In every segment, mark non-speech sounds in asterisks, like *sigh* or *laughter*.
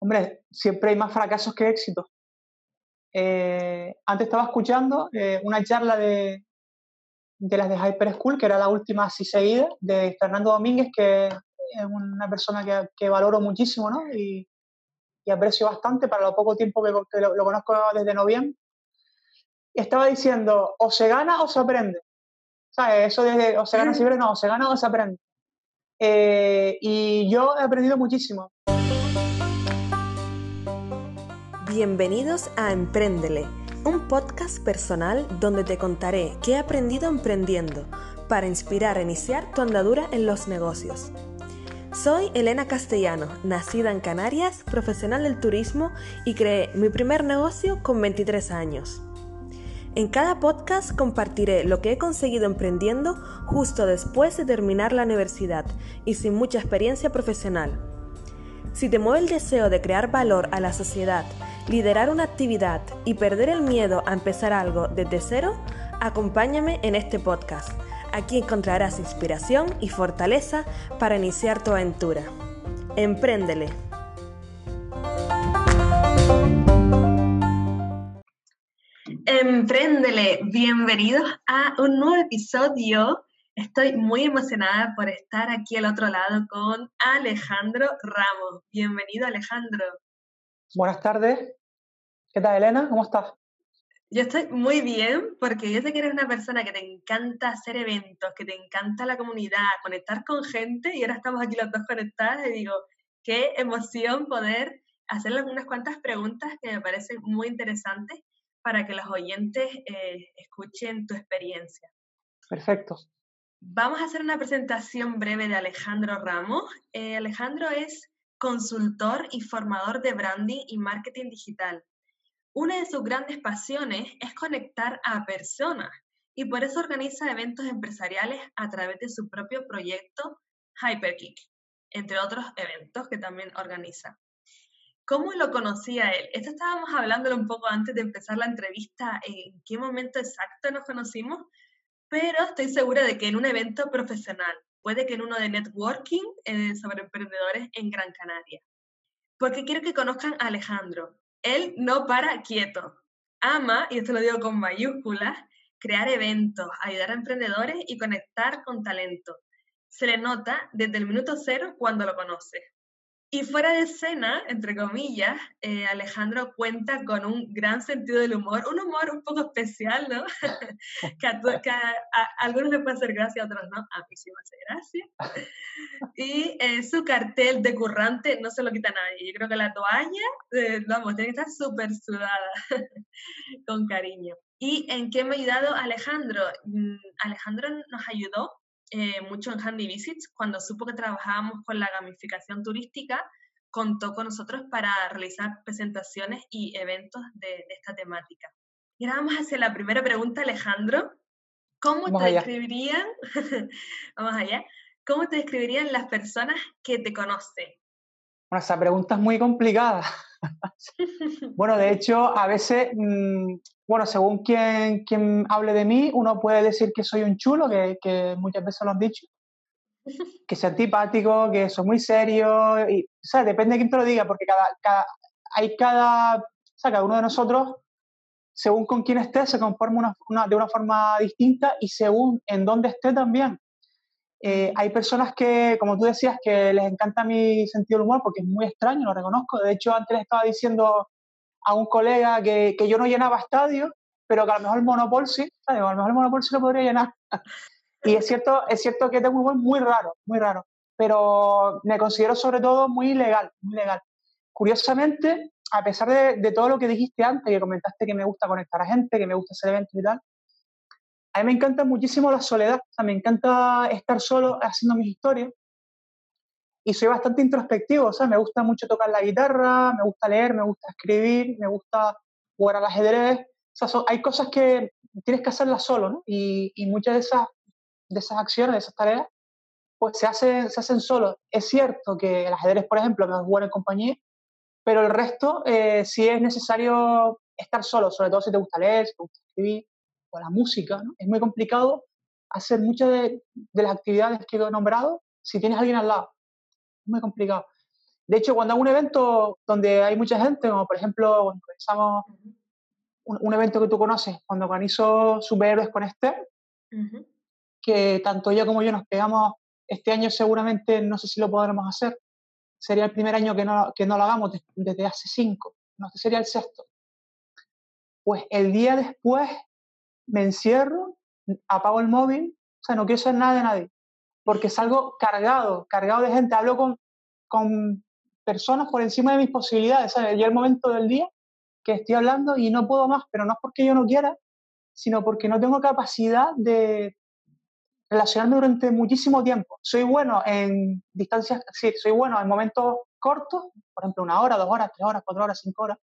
Hombre, siempre hay más fracasos que éxitos. Eh, antes estaba escuchando eh, una charla de, de las de Hyper School, que era la última así seguida, de Fernando Domínguez, que es una persona que, que valoro muchísimo ¿no? y, y, aprecio bastante para lo poco tiempo que, que lo, lo, conozco desde noviembre. Estaba diciendo, o se gana o se aprende. ¿Sabes? Eso de o se gana siempre, no, o se gana o se aprende. Eh, y yo he aprendido muchísimo. Bienvenidos a Emprendele, un podcast personal donde te contaré qué he aprendido emprendiendo para inspirar a iniciar tu andadura en los negocios. Soy Elena Castellano, nacida en Canarias, profesional del turismo y creé mi primer negocio con 23 años. En cada podcast compartiré lo que he conseguido emprendiendo justo después de terminar la universidad y sin mucha experiencia profesional. Si te mueve el deseo de crear valor a la sociedad liderar una actividad y perder el miedo a empezar algo desde cero, acompáñame en este podcast. Aquí encontrarás inspiración y fortaleza para iniciar tu aventura. Empréndele. Empréndele, bienvenidos a un nuevo episodio. Estoy muy emocionada por estar aquí al otro lado con Alejandro Ramos. Bienvenido Alejandro. Buenas tardes, ¿Qué tal, Elena? ¿Cómo estás? Yo estoy muy bien porque yo sé que eres una persona que te encanta hacer eventos, que te encanta la comunidad, conectar con gente y ahora estamos aquí los dos conectados y digo, qué emoción poder hacerle unas cuantas preguntas que me parecen muy interesantes para que los oyentes eh, escuchen tu experiencia. Perfecto. Vamos a hacer una presentación breve de Alejandro Ramos. Eh, Alejandro es consultor y formador de branding y marketing digital. Una de sus grandes pasiones es conectar a personas y por eso organiza eventos empresariales a través de su propio proyecto Hyperkick, entre otros eventos que también organiza. ¿Cómo lo conocía él? Esto estábamos hablándolo un poco antes de empezar la entrevista, en qué momento exacto nos conocimos, pero estoy segura de que en un evento profesional, puede que en uno de networking eh, sobre emprendedores en Gran Canaria. Porque quiero que conozcan a Alejandro, él no para quieto. Ama, y esto lo digo con mayúsculas, crear eventos, ayudar a emprendedores y conectar con talento. Se le nota desde el minuto cero cuando lo conoce. Y fuera de escena, entre comillas, eh, Alejandro cuenta con un gran sentido del humor, un humor un poco especial, ¿no? *laughs* que, a, algunos les puede hacer gracia, a otros no, a mí sí me hace gracia. Y eh, su cartel de currante no se lo quita nadie. Yo creo que la toalla, eh, vamos, tiene que estar súper sudada, *laughs* con cariño. ¿Y en qué me ha ayudado Alejandro? Mm, Alejandro nos ayudó eh, mucho en Handy Visits, cuando supo que trabajábamos con la gamificación turística, contó con nosotros para realizar presentaciones y eventos de, esta temática. Y ahora vamos hacia la primera pregunta, Alejandro. ¿Cómo te describirían, *laughs* vamos allá, cómo te describirían las personas que te conocen? Bueno, esa pregunta es muy complicada. *laughs* bueno, de hecho, a veces mm, bueno, según quien, quien hable de mí, uno puede decir que soy un chulo, que, que muchas veces lo han dicho, que soy antipático, que soy muy serio, y, o sea, depende de quién te lo diga, porque cada, cada, hay cada, o sea, cada uno de nosotros, según con quién esté, se conforma una, de una forma distinta y según en dónde esté también. Eh, hay personas que, como tú decías, que les encanta mi sentido del humor porque es muy extraño, lo reconozco. De hecho, antes estaba diciendo a un colega que, que yo no llenaba estadios, pero que a lo mejor el Monopol sí, A lo mejor el Monopol sí lo podría llenar. *laughs* y es cierto, es cierto que tengo un muy raro, muy raro, pero me considero sobre todo muy legal, muy legal. Curiosamente, a pesar de, de, todo lo que dijiste antes, que comentaste que me gusta conectar a gente, que me gusta hacer eventos y tal, a mí me encanta muchísimo la soledad, o sea, me encanta estar solo haciendo mis historias y soy bastante introspectivo, o sea, me gusta mucho tocar la guitarra, me gusta leer, me gusta escribir, me gusta jugar al ajedrez. O sea, hay cosas que tienes que hacerlas solo, ¿no? Y, y, muchas de esas, de esas acciones, de esas tareas, pues se hacen, se hacen solo. Es cierto que el ajedrez, por ejemplo, me jugar en compañía, pero el resto eh, sí es necesario estar solo, sobre todo si te gusta leer, si te gusta escribir, o la música, ¿no? Es muy complicado hacer muchas de, de las actividades que he nombrado si tienes a alguien al lado muy complicado. De hecho, cuando hago un evento donde hay mucha gente, como por ejemplo, cuando organizamos un, evento que tú conoces, cuando organizo Superhéroes con Esther, que tanto ella como yo nos pegamos este año seguramente, no sé si lo podremos hacer, sería el primer año que no, que no lo hagamos desde hace cinco, no sé, sería el sexto. Pues el día después me encierro, apago el móvil, o sea, no quiero saber nada de nadie, porque salgo cargado, cargado de gente, hablo con, con personas por encima de mis posibilidades, ¿sabes? Llega el momento del día que estoy hablando y no puedo más, pero no es porque yo no quiera, sino porque no tengo capacidad de relacionarme durante muchísimo tiempo. Soy bueno en distancias, sí, soy bueno en momentos cortos, por ejemplo, una hora, dos horas, tres horas, cuatro horas, cinco horas,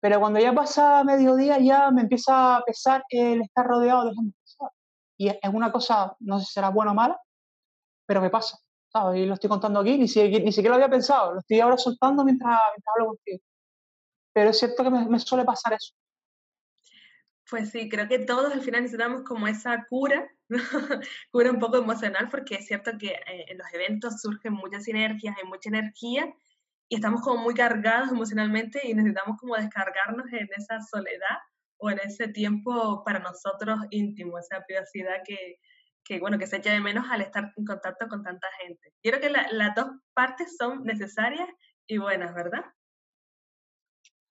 pero cuando ya pasa mediodía ya me empieza a pesar el estar rodeado de gente. Y es una cosa, no sé si será buena o mala, pero me pasa. Y lo estoy contando aquí, ni, siquiera, ni siquiera lo había pensado, lo estoy ahora soltando mientras, mientras hablo contigo. Pero es cierto que me, suele pasar eso. Pues sí, creo que todos al final necesitamos como esa cura, *laughs* cura un poco emocional, porque es cierto que eh, en los eventos surgen muchas sinergias, hay mucha energía y estamos como muy cargados emocionalmente y necesitamos como descargarnos en esa soledad o en ese tiempo para nosotros íntimo, esa privacidad que, que, bueno, que se echa de menos al estar en contacto con tanta gente. Yo creo que las dos partes son necesarias y buenas, ¿verdad?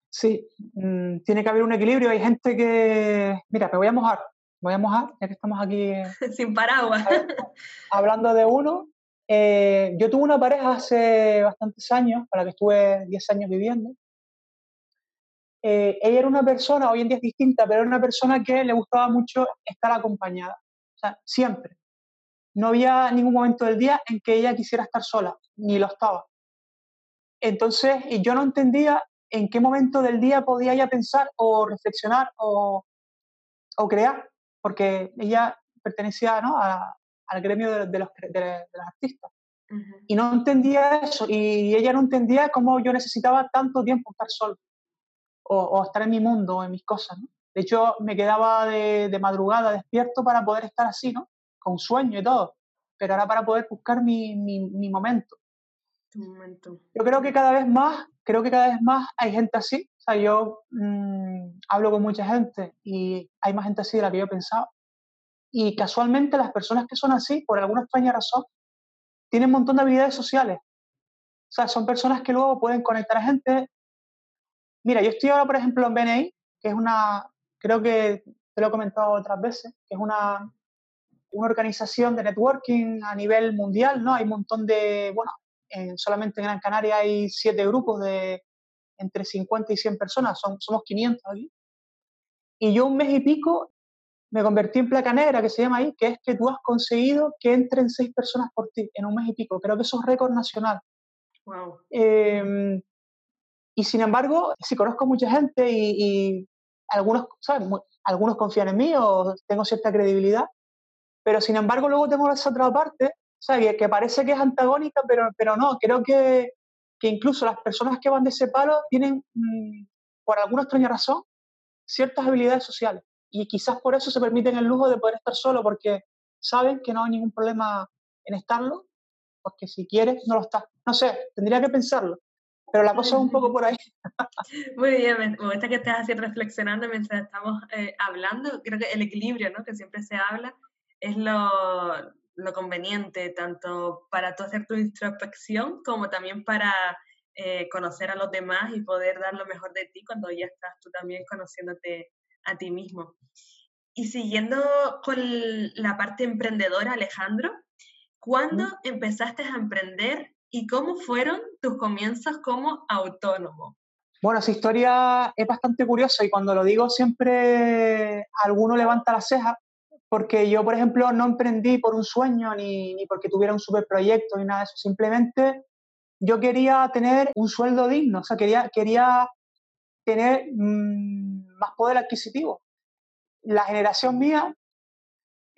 Sí, mm, tiene que haber un equilibrio. Hay gente que, mira, me voy a mojar, voy a mojar, ya que estamos aquí. *laughs* Sin paraguas. Hablando de uno, eh, yo tuve una pareja hace bastantes años, para que estuve 10 años viviendo. Eh, ella era una persona, hoy en día es distinta, pero era una persona que le gustaba mucho estar acompañada. O sea, siempre. No había ningún momento del día en que ella quisiera estar sola, ni lo estaba. Entonces, yo no entendía en qué momento del día podía ella pensar o reflexionar o, o crear, porque ella pertenecía ¿no? a, al gremio de, los, de, los, artistas. Y no entendía eso, y ella no entendía cómo yo necesitaba tanto tiempo estar solo, o, estar en mi mundo, o en mis cosas. ¿no? De hecho, me quedaba de, de, madrugada despierto para poder estar así, ¿no? Con sueño y todo, pero era para poder buscar mi, mi, mi momento. momento. Yo creo que cada vez más, creo que cada vez más hay gente así. O sea, yo mm, hablo con mucha gente y hay más gente así de la que yo pensaba. Y casualmente las personas que son así, por alguna extraña razón, tienen un montón de habilidades sociales. O sea, son personas que luego pueden conectar a gente. Mira, yo estoy ahora, por ejemplo, en BNI, que es una, creo que te lo he comentado otras veces, que es una, una organización de networking a nivel mundial, ¿no? Hay un montón de, bueno, solamente en Gran Canaria hay siete grupos de entre 50 y 100 personas, son, somos 500 aquí. Y yo un mes y pico me convertí en placa negra, que se llama ahí, que es que tú has conseguido que entren seis personas por ti en un mes y pico. Creo que eso es récord nacional. Wow. Em, y sin embargo, sí conozco mucha gente y, algunos, ¿sabes? algunos confían en mí o tengo cierta credibilidad, pero sin embargo luego tengo esa otra parte, ¿sabes? Que, que parece que es antagónica, pero, pero no, creo que, que incluso las personas que van de ese palo tienen, mm, por alguna extraña razón, ciertas habilidades sociales y quizás por eso se permiten el lujo de poder estar solo, porque saben que no hay ningún problema en estarlo, porque si quieres, no lo estás. No sé, tendría que pensarlo, pero la cosa es un poco por ahí. *laughs* Muy bien, me gusta que estés así reflexionando mientras estamos eh, hablando. Creo que el equilibrio, ¿no? que siempre se habla, es lo, lo conveniente, tanto para tú hacer tu introspección como también para eh, conocer a los demás y poder dar lo mejor de ti cuando ya estás tú también conociéndote a ti mismo. Y siguiendo con la parte emprendedora, Alejandro, ¿cuándo empezaste a emprender y cómo fueron tus comienzos como autónomo? Bueno, esa historia es bastante curiosa y cuando lo digo siempre alguno levanta la ceja porque yo, por ejemplo, no emprendí por un sueño ni, ni porque tuviera un superproyecto ni nada de eso, simplemente yo quería tener un sueldo digno, o sea, quería, quería tener mm, más poder adquisitivo. La generación mía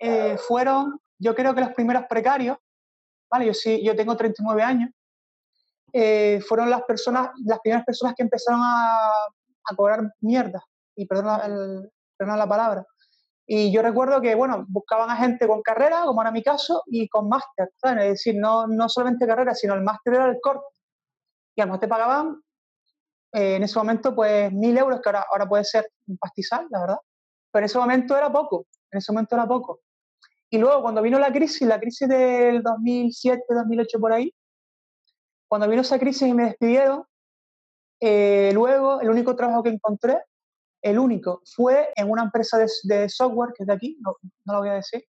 eh, fueron, yo creo que los primeros precarios, ¿vale? Yo, sí, yo tengo 39 años, eh, fueron las personas, las primeras personas que empezaron a, a cobrar mierda, y perdona, la palabra. Y yo recuerdo que, bueno, buscaban a gente con carrera, como era mi caso, y con máster, Es decir, no, no solamente carrera, sino el máster era el corte. y a lo mejor te pagaban eh, en ese momento pues mil euros, que ahora, ahora puede ser un pastizal, la verdad, pero en ese momento era poco, en ese momento era poco. Y luego cuando vino la crisis, la crisis del 2007, 2008 por ahí, cuando vino esa crisis y me despidieron, eh, luego el único trabajo que encontré, el único, fue en una empresa de, software que es de aquí, no, no, lo voy a decir,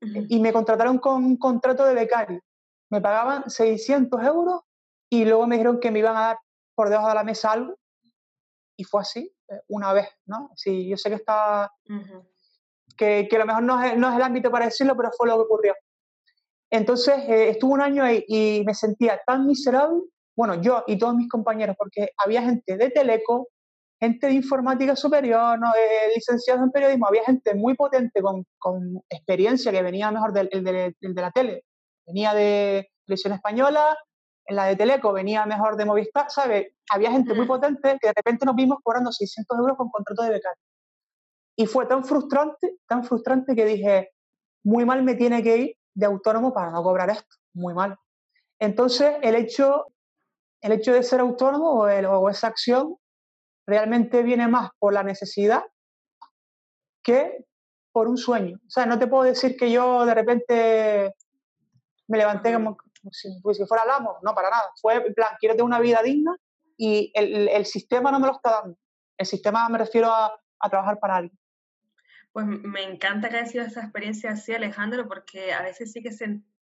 y me contrataron con un contrato de becario. Me pagaban 600 euros y luego me dijeron que me iban a dar por debajo de la mesa algo y fue así, eh, una vez, ¿no? Sí, yo sé que está, que, que, a lo mejor no es, no es, el ámbito para decirlo, pero fue lo que ocurrió. Entonces, eh, estuve un año ahí y me sentía tan miserable, bueno, yo y todos mis compañeros, porque había gente de Teleco, gente de informática superior, ¿no? Eh, licenciados en periodismo, había gente muy potente con, con experiencia que venía mejor del, de la tele, venía de televisión española, en la de Teleco venía mejor de Movistar, ¿sabes? Había gente muy potente que de repente nos vimos cobrando 600 euros con contrato de becario. Y fue tan frustrante, tan frustrante que dije, muy mal me tiene que ir de autónomo para no cobrar esto, muy mal. Entonces, el hecho, el hecho de ser autónomo o, o esa acción realmente viene más por la necesidad que por un sueño. O sea, no te puedo decir que yo de repente me levanté si, pues, fuera el amo, no, para nada. Fue en plan, quiero tener una vida digna y el, el sistema no me lo está dando. El sistema me refiero a, a trabajar para alguien. Pues me encanta que haya sido esa experiencia así, Alejandro, porque a veces sí que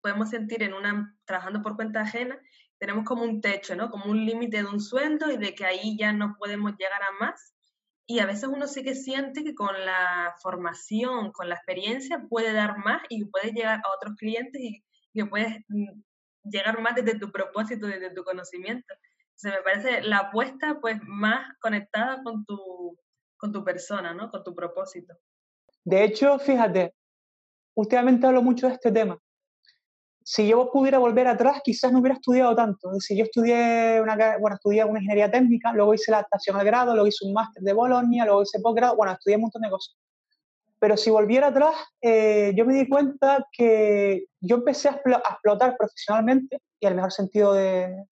podemos sentir en una, trabajando por cuenta ajena, tenemos como un techo, ¿no? Como un límite de un sueldo y de que ahí ya no podemos llegar a más. Y a veces uno sí que siente que con la formación, con la experiencia, puede dar más y puede llegar a otros clientes y que puedes mm, llegar más desde tu propósito, desde tu conocimiento. se me parece la apuesta pues más conectada con tu, con tu persona, ¿no? Con tu propósito. De hecho, fíjate, últimamente hablo mucho de este tema. Si yo pudiera volver atrás, quizás no hubiera estudiado tanto. Es decir, yo estudié una, bueno, estudié una ingeniería técnica, luego hice la adaptación al grado, luego hice un máster de Bolonia, luego hice posgrado, bueno, estudié un montón de cosas. Pero si volviera atrás, eh, yo me di cuenta que yo empecé a, explotar profesionalmente, y el mejor sentido de,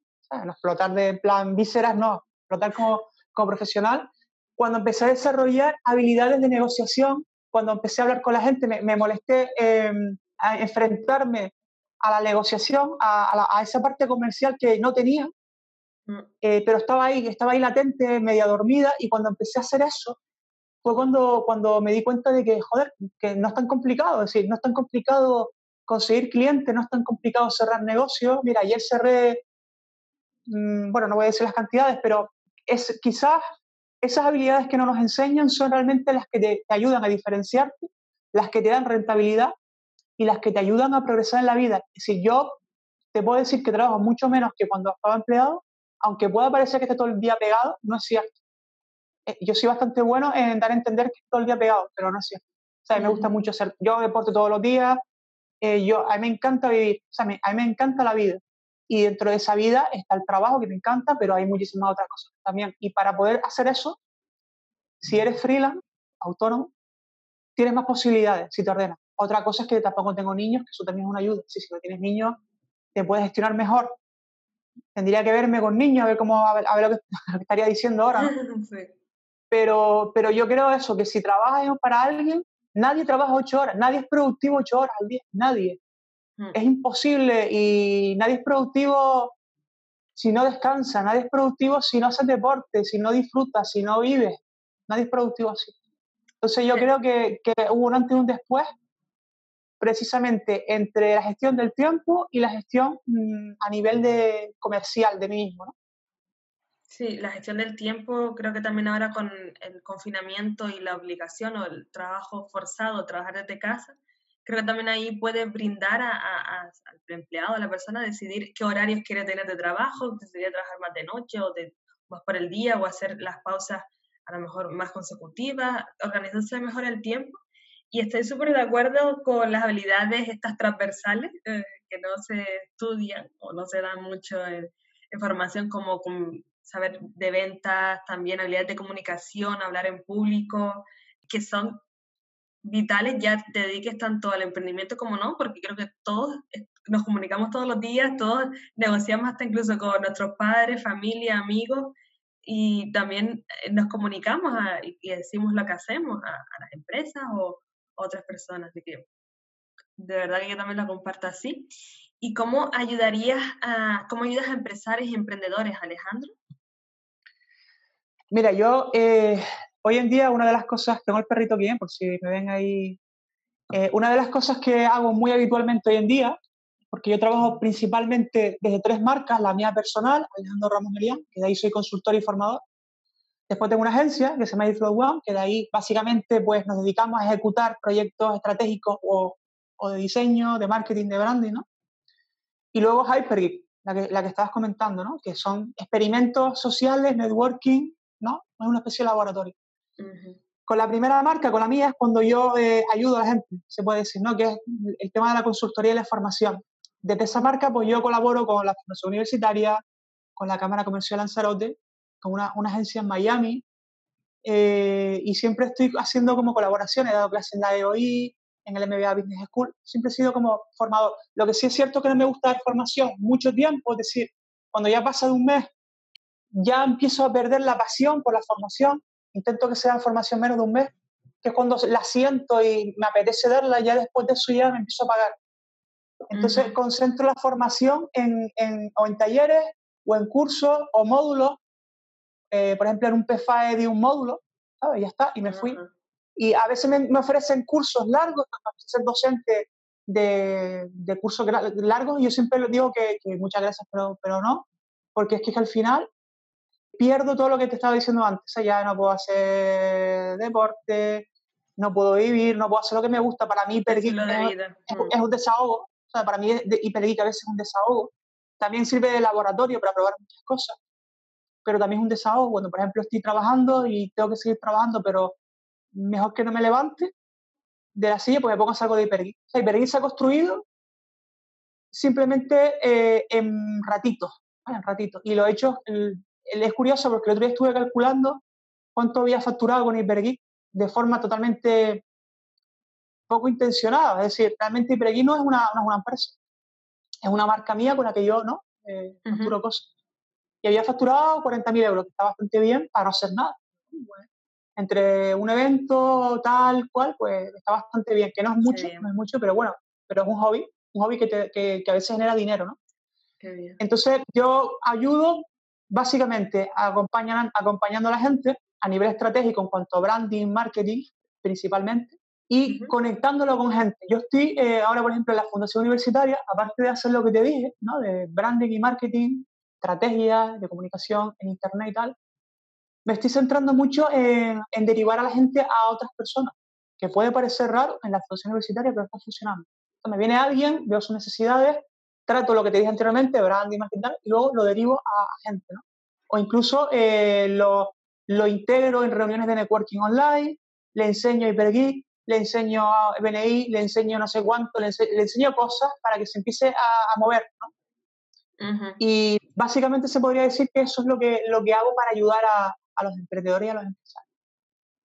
no explotar de plan vísceras, no, explotar como, como profesional, cuando empecé a desarrollar habilidades de negociación, cuando empecé a hablar con la gente, me, molesté em, a enfrentarme a la negociación, a, a, esa parte comercial que no tenía, mm. eh, pero estaba ahí, estaba ahí latente, media dormida, y cuando empecé a hacer eso, fue cuando, cuando me di cuenta de que, joder, que no es tan complicado, es decir, no es tan complicado conseguir clientes, no es tan complicado cerrar negocios. Mira, ayer cerré, mm, bueno, no voy a decir las cantidades, pero es quizás esas habilidades que no nos enseñan son realmente las que te, ayudan a diferenciarte, las que te dan rentabilidad y las que te ayudan a progresar en la vida. Si yo te puedo decir que trabajo mucho menos que cuando estaba empleado, aunque pueda parecer que esté todo el día pegado, no es cierto. Eh, yo soy bastante bueno en dar a entender que todo el día pegado, pero no es cierto. O sea, me gusta mucho hacer, yo deporte todos los días, eh, yo, a mí me encanta vivir, o sea, a mí me encanta la vida. Y dentro de esa vida está el trabajo que me encanta, pero hay muchísimas otras cosas también. Y para poder hacer eso, si eres freelance, autónomo, tienes más posibilidades si te ordenas. Otra cosa es que tampoco tengo niños, que eso también es una ayuda. Si, si no tienes niños, te puedes gestionar mejor. Tendría que verme con niños, a ver cómo a ver, *laughs* lo, que, estaría diciendo ahora. *laughs* Sí. Pero, pero yo creo eso, que si trabajas para alguien, nadie trabaja ocho horas, nadie es productivo ocho horas al día, nadie. Hmm. Es imposible y nadie es productivo si no descansa, nadie es productivo si no hace deporte, si no disfruta, si no vive, nadie es productivo así. Entonces yo creo que, que hubo un antes y un después precisamente entre la gestión del tiempo y la gestión mm, a nivel de comercial de mí mismo. ¿no? Sí, la gestión del tiempo, creo que también ahora con el confinamiento y la obligación o el trabajo forzado, trabajar desde casa, creo que también ahí puede brindar al empleado, a la persona, decidir qué horarios quiere tener de trabajo, si quiere trabajar más de noche o de, más por el día o hacer las pausas a lo mejor más consecutivas, organizarse mejor el tiempo. Y estoy súper de acuerdo con las habilidades estas transversales eh, que no se estudian o no se dan mucho en, en formación como con saber de ventas, también habilidades de comunicación, hablar en público, que son vitales ya te dediques tanto al emprendimiento como no, porque creo que todos nos comunicamos todos los días, todos negociamos hasta incluso con nuestros padres, familia, amigos, y también eh, nos comunicamos y decimos lo que hacemos a, las empresas o otras personas. Así que de verdad que yo también lo comparto así. ¿Y cómo ayudarías a, cómo ayudas a empresarios y emprendedores, Alejandro? Mira, yo eh, hoy en día una de las cosas, tengo el perrito bien, por si me ven ahí, eh, una de las cosas que hago muy habitualmente hoy en día, porque yo trabajo principalmente desde tres marcas, la mía personal, Alejandro Ramos Merian, que de ahí soy consultor y formador. Después tengo una agencia que se llama Flow que de ahí básicamente pues, nos dedicamos a ejecutar proyectos estratégicos o, o de diseño, de marketing, de branding, ¿no? Y luego Hypergeek, la que, la que estabas comentando, ¿no? Que son experimentos sociales, networking, ¿no? Es una especie de laboratorio. Con la primera marca, con la mía, es cuando yo eh, ayudo a la gente, se puede decir, ¿no? Que es el tema de la consultoría y la formación. Desde esa marca, pues yo colaboro con la Fundación Universitaria, con la Cámara Comercial Lanzarote, con una, una agencia en Miami, eh, y siempre estoy haciendo como colaboraciones, he dado clases en la EOI, en el MBA Business School, siempre he sido como formador. Lo que sí es cierto que no me gusta dar formación mucho tiempo, es decir, cuando ya pasa de un mes, ya empiezo a perder la pasión por la formación intento que sea formación menos de un mes, que es cuando la siento y me apetece darla, ya después de eso ya me empiezo a pagar. Entonces concentro la formación en, en, o en talleres o en cursos o módulos, eh, por ejemplo en un PFAE de un módulo, ¿sabes? Ya está, y me fui. Y a veces me, me, ofrecen cursos largos, para ser docente de, de cursos largos, y yo siempre les digo que, que, muchas gracias, pero, pero no, porque es que al final pierdo todo lo que te estaba diciendo antes. Ya no puedo hacer deporte, no puedo vivir, no puedo hacer lo que me gusta. Para mí, Hipergeek es, es, un desahogo. O sea, para mí, Hipergeek a veces es un desahogo. También sirve de laboratorio para probar muchas cosas, pero también es un desahogo. Cuando, por ejemplo, estoy trabajando y tengo que seguir trabajando, pero mejor que no me levante de la silla, pues me pongo a hacer algo de Hipergeek. O sea, Hipergeek se ha construido simplemente eh, en ratitos, en ratitos. Y lo he hecho, el, es curioso porque el otro día estuve calculando cuánto había facturado con Hypergeek de forma totalmente poco intencionada. Es decir, realmente Hypergeek no es una, no es una empresa, es una marca mía con la que yo no eh, facturo cosas. Y había facturado 40.000 euros, que está bastante bien para no hacer nada. entre un evento tal cual, pues está bastante bien, que no es mucho, no es mucho, pero bueno, pero es un hobby, un hobby que, que, que a veces genera dinero, ¿no? Entonces yo ayudo básicamente acompañan, acompañando a la gente a nivel estratégico en cuanto a branding, marketing principalmente, y conectándolo con gente. Yo estoy eh, ahora, por ejemplo, en la Fundación Universitaria, aparte de hacer lo que te dije, ¿no? de branding y marketing, estrategias de comunicación en Internet y tal, me estoy centrando mucho en, en, derivar a la gente a otras personas, que puede parecer raro en la Fundación Universitaria, pero está funcionando. Entonces, me viene alguien, veo sus necesidades, trato lo que te dije anteriormente, branding, marketing, y luego lo derivo a, gente, ¿no? O incluso eh, lo, lo, integro en reuniones de networking online, le enseño Hypergeek, le enseño BNI, le enseño no sé cuánto, le, enseño cosas para que se empiece a, mover, ¿no? Y básicamente se podría decir que eso es lo que, lo que hago para ayudar a, a los emprendedores y a los empresarios.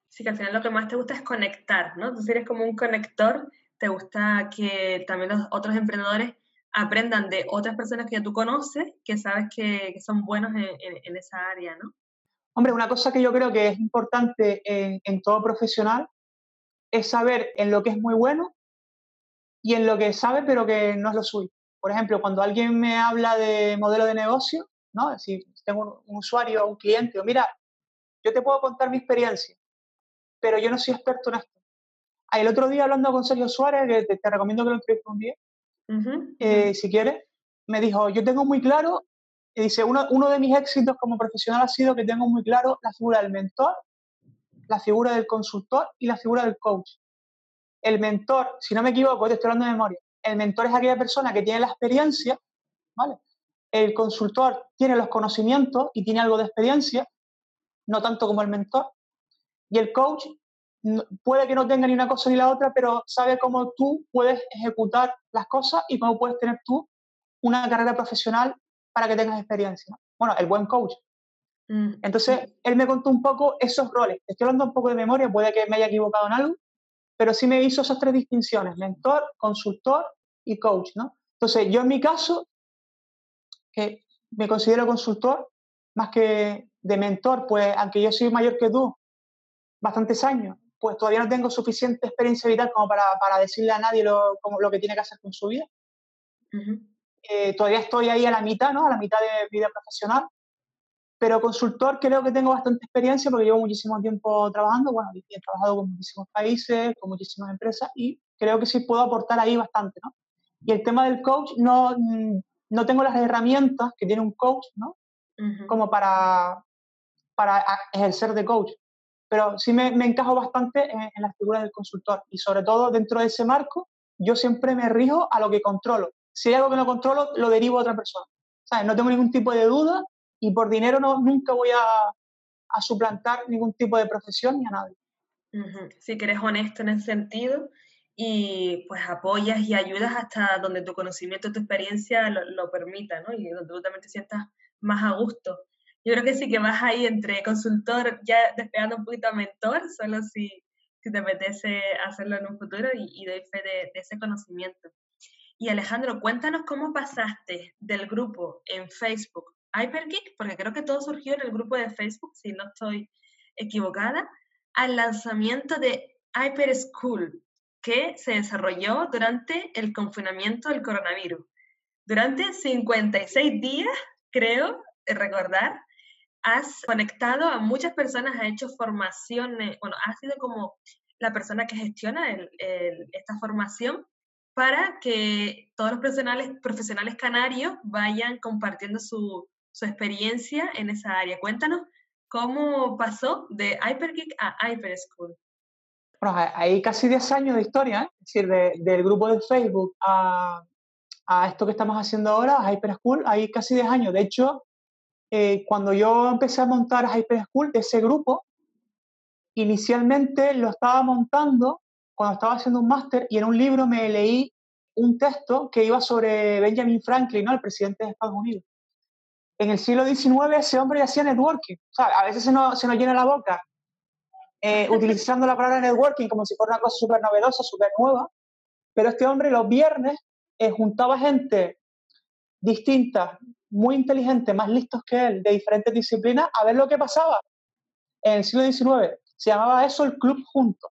Sí, que al final lo que más te gusta es conectar, ¿no? Tú eres como un conector, te gusta que también los otros emprendedores aprendan de otras personas que ya tú conoces, que sabes que, son buenos en, esa área, ¿no? Hombre, una cosa que yo creo que es importante en, todo profesional es saber en lo que es muy bueno y en lo que sabe pero que no es lo suyo. Por ejemplo, cuando alguien me habla de modelo de negocio, ¿no? Si tengo un, usuario o un cliente, o mira, yo te puedo contar mi experiencia, pero yo no soy experto en esto. El otro día hablando con Sergio Suárez, que te, recomiendo que lo entrevistes un día, eh, si quieres, me dijo, yo tengo muy claro, y dice, uno, uno de mis éxitos como profesional ha sido que tengo muy claro la figura del mentor, la figura del consultor y la figura del coach. El mentor, si no me equivoco, te estoy hablando de memoria, el mentor es aquella persona que tiene la experiencia, ¿vale? El consultor tiene los conocimientos y tiene algo de experiencia, no tanto como el mentor. Y el coach puede que no tenga ni una cosa ni la otra, pero sabe cómo tú puedes ejecutar las cosas y cómo puedes tener tú una carrera profesional para que tengas experiencia. Bueno, el buen coach. Mm. Entonces, él me contó un poco esos roles. Estoy hablando un poco de memoria, puede que me haya equivocado en algo, pero sí me hizo esas tres distinciones, mentor, consultor y coach, ¿no? Entonces, yo en mi caso, que me considero consultor, más que de mentor, pues aunque yo soy mayor que tú, bastantes años, pues todavía no tengo suficiente experiencia vital como para, para decirle a nadie lo, como, lo que tiene que hacer con su vida. Eh, todavía estoy ahí a la mitad, ¿no? A la mitad de vida profesional. Pero consultor creo que tengo bastante experiencia porque llevo muchísimo tiempo trabajando. Bueno, he trabajado con muchísimos países, con muchísimas empresas y creo que sí puedo aportar ahí bastante, ¿no? Y el tema del coach, no, no tengo las herramientas que tiene un coach, ¿no? Como para, para ejercer de coach. Pero sí me, encajo bastante en, en la figura del consultor y sobre todo dentro de ese marco, yo siempre me rijo a lo que controlo. Si hay algo que no controlo, lo derivo a otra persona. ¿Sabes? No tengo ningún tipo de duda y por dinero no, nunca voy a, suplantar ningún tipo de profesión ni a nadie. Sí, que eres honesto en ese sentido y pues apoyas y ayudas hasta donde tu conocimiento, tu experiencia lo, lo, permita, ¿no? Y donde tú también te sientas más a gusto. Yo creo que sí que vas ahí entre consultor, ya despegando un poquito a mentor, solo si, si te apetece hacerlo en un futuro y, doy fe de, ese conocimiento. Y Alejandro, cuéntanos cómo pasaste del grupo en Facebook Hypergeek, porque creo que todo surgió en el grupo de Facebook, si no estoy equivocada, al lanzamiento de Hyper School, que se desarrolló durante el confinamiento del coronavirus. Durante 56 días, creo recordar, has conectado a muchas personas, has hecho formaciones, bueno, has sido como la persona que gestiona el, el, esta formación para que todos los profesionales, profesionales canarios vayan compartiendo su, su experiencia en esa área. Cuéntanos cómo pasó de HyperGeek a HyperSchool. Bueno, hay casi 10 años de historia, ¿eh? es decir, de, del grupo de Facebook a, a, esto que estamos haciendo ahora, a HyperSchool, hay casi 10 años. De hecho, eh, cuando yo empecé a montar HyperSchool, ese grupo, inicialmente lo estaba montando cuando estaba haciendo un máster y en un libro me leí un texto que iba sobre Benjamin Franklin, ¿no? el presidente de Estados Unidos en el siglo XIX ese hombre ya hacía networking. O sea, a veces se nos, se nos llena la boca eh, *laughs* utilizando la palabra networking como si fuera una cosa súper novedosa, súper nueva, pero este hombre los viernes eh, juntaba gente distinta, muy inteligente, más listos que él, de diferentes disciplinas, a ver lo que pasaba. En el siglo XIX se llamaba eso el club junto.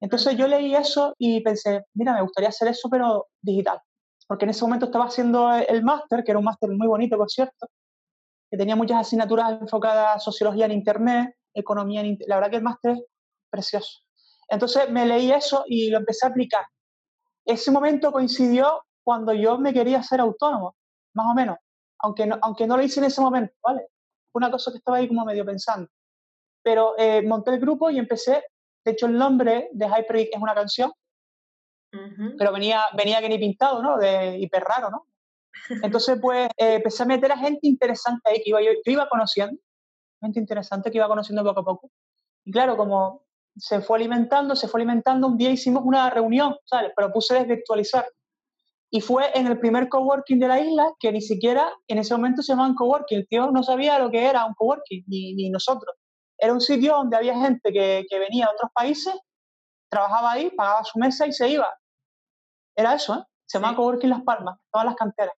Entonces yo leí eso y pensé, mira, me gustaría hacer eso, pero digital. Porque en ese momento estaba haciendo el máster, que era un máster muy bonito, por cierto, que tenía muchas asignaturas enfocadas a sociología en Internet, economía en Internet. La verdad que el máster es precioso. Entonces me leí eso y lo empecé a aplicar. Ese momento coincidió cuando yo me quería ser autónomo, más o menos, aunque no, aunque no lo hice en ese momento, ¿vale? Una cosa que estaba ahí como medio pensando. Pero eh, monté el grupo y empecé, de hecho el nombre de Hypergeek es una canción, uh -huh. pero venía, venía que ni pintado, ¿no? De hiper raro, ¿no? Entonces, pues, eh, empecé a meter a gente interesante ahí que iba, yo, yo iba conociendo, gente interesante que iba conociendo poco a poco. Y claro, como se fue alimentando, se fue alimentando, un día hicimos una reunión, ¿sabes? Propuse desvirtualizar. Y fue en el primer coworking de la isla, que ni siquiera en ese momento se llamaban coworking. El tío no sabía lo que era un coworking, ni, ni nosotros. Era un sitio donde había gente que, que venía de otros países, trabajaba ahí, pagaba su mesa y se iba. Era eso, ¿eh? Se llamaba sí. Coworking Las Palmas, todas las canteras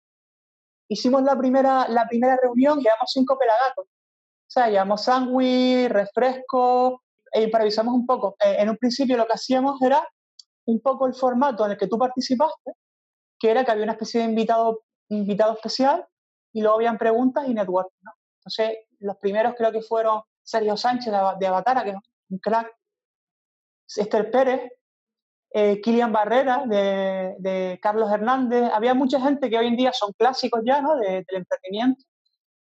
hicimos la primera, la primera reunión, llevamos cinco pelagatos. O sea, llevamos sándwich, refresco, e improvisamos un poco. Eh, en un principio lo que hacíamos era un poco el formato en el que tú participaste, que era que había una especie de invitado, invitado especial y luego habían preguntas y networking. Entonces, los primeros creo que fueron Sergio Sánchez de, Avatara, que es un crack, Esther Pérez, eh, Kilian Barrera, de, Carlos Hernández. Había mucha gente que hoy en día son clásicos ya, ¿no? De, del entretenimiento.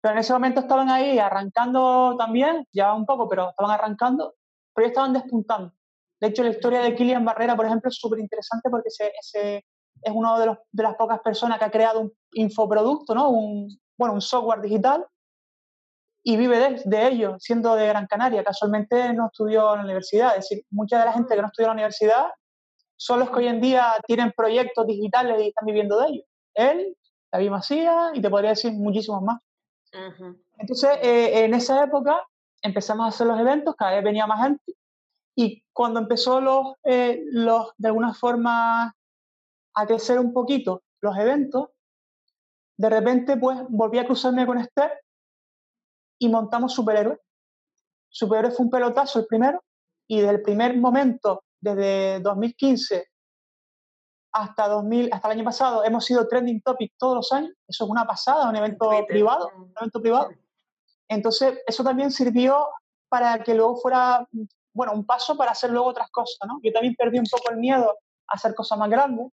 Pero en ese momento estaban ahí arrancando también, ya un poco, pero estaban arrancando, pero ya estaban despuntando. De hecho, la historia de Kilian Barrera, por ejemplo, es súper interesante porque ese, ese es uno de, los, de, las pocas personas que ha creado un infoproducto, ¿no? Un, bueno, un software digital y vive de, de, ello, siendo de Gran Canaria. Casualmente no estudió en la universidad. Es decir, mucha de la gente que no estudió en la universidad son los que hoy en día tienen proyectos digitales y están viviendo de ellos. Él, David Macías y te podría decir muchísimos más. Uh -huh. Entonces, eh, en esa época empezamos a hacer los eventos, cada vez venía más gente Y cuando empezó los, eh, los, de alguna forma a crecer un poquito los eventos, de repente pues volví a cruzarme con Esther y montamos Superhéroe. Superhéroe fue un pelotazo el primero y desde el primer momento, desde 2015 hasta 2000, hasta el año pasado, hemos sido trending topic todos los años. Eso es una pasada, un evento privado, un evento privado. Entonces, eso también sirvió para que luego fuera, bueno, un paso para hacer luego otras cosas, ¿no? Yo también perdí un poco el miedo a hacer cosas más grandes.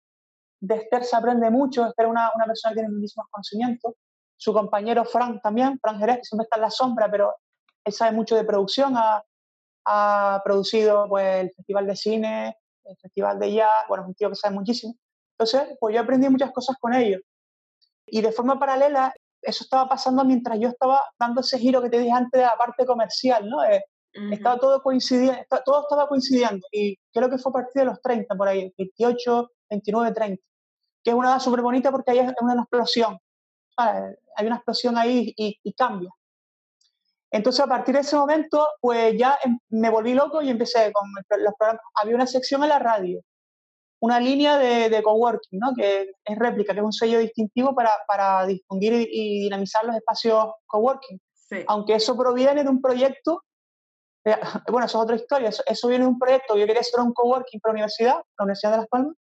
De Esther se aprende mucho, Esther es una, una persona que tiene muchísimos conocimientos. Su compañero Frank también, Frank Jerez, que siempre está en la sombra, pero él sabe mucho de producción, ha, ha producido pues, el Festival de Cine, el Festival de Jazz, bueno, es un tío que sabe muchísimo. Entonces, pues yo aprendí muchas cosas con ellos. Y de forma paralela, eso estaba pasando mientras yo estaba dando ese giro que te dije antes de la parte comercial, ¿no? Eh, estaba todo coincidiendo, todo estaba coincidiendo. Y creo que fue a partir de los 30, por ahí, 28, 29, 30. Que es una edad súper bonita porque ahí es una explosión. Hay una explosión ahí y, y cambia. Entonces, a partir de ese momento, pues ya em, me volví loco y empecé con los programas. Había una sección en la radio, una línea de, de coworking, ¿no? que es réplica, que es un sello distintivo para, para difundir y, dinamizar los espacios coworking. Aunque eso proviene de un proyecto, eh, *laughs* bueno, eso es otra historia, eso, viene de un proyecto, yo quería hacer un coworking para la universidad, la Universidad de Las Palmas,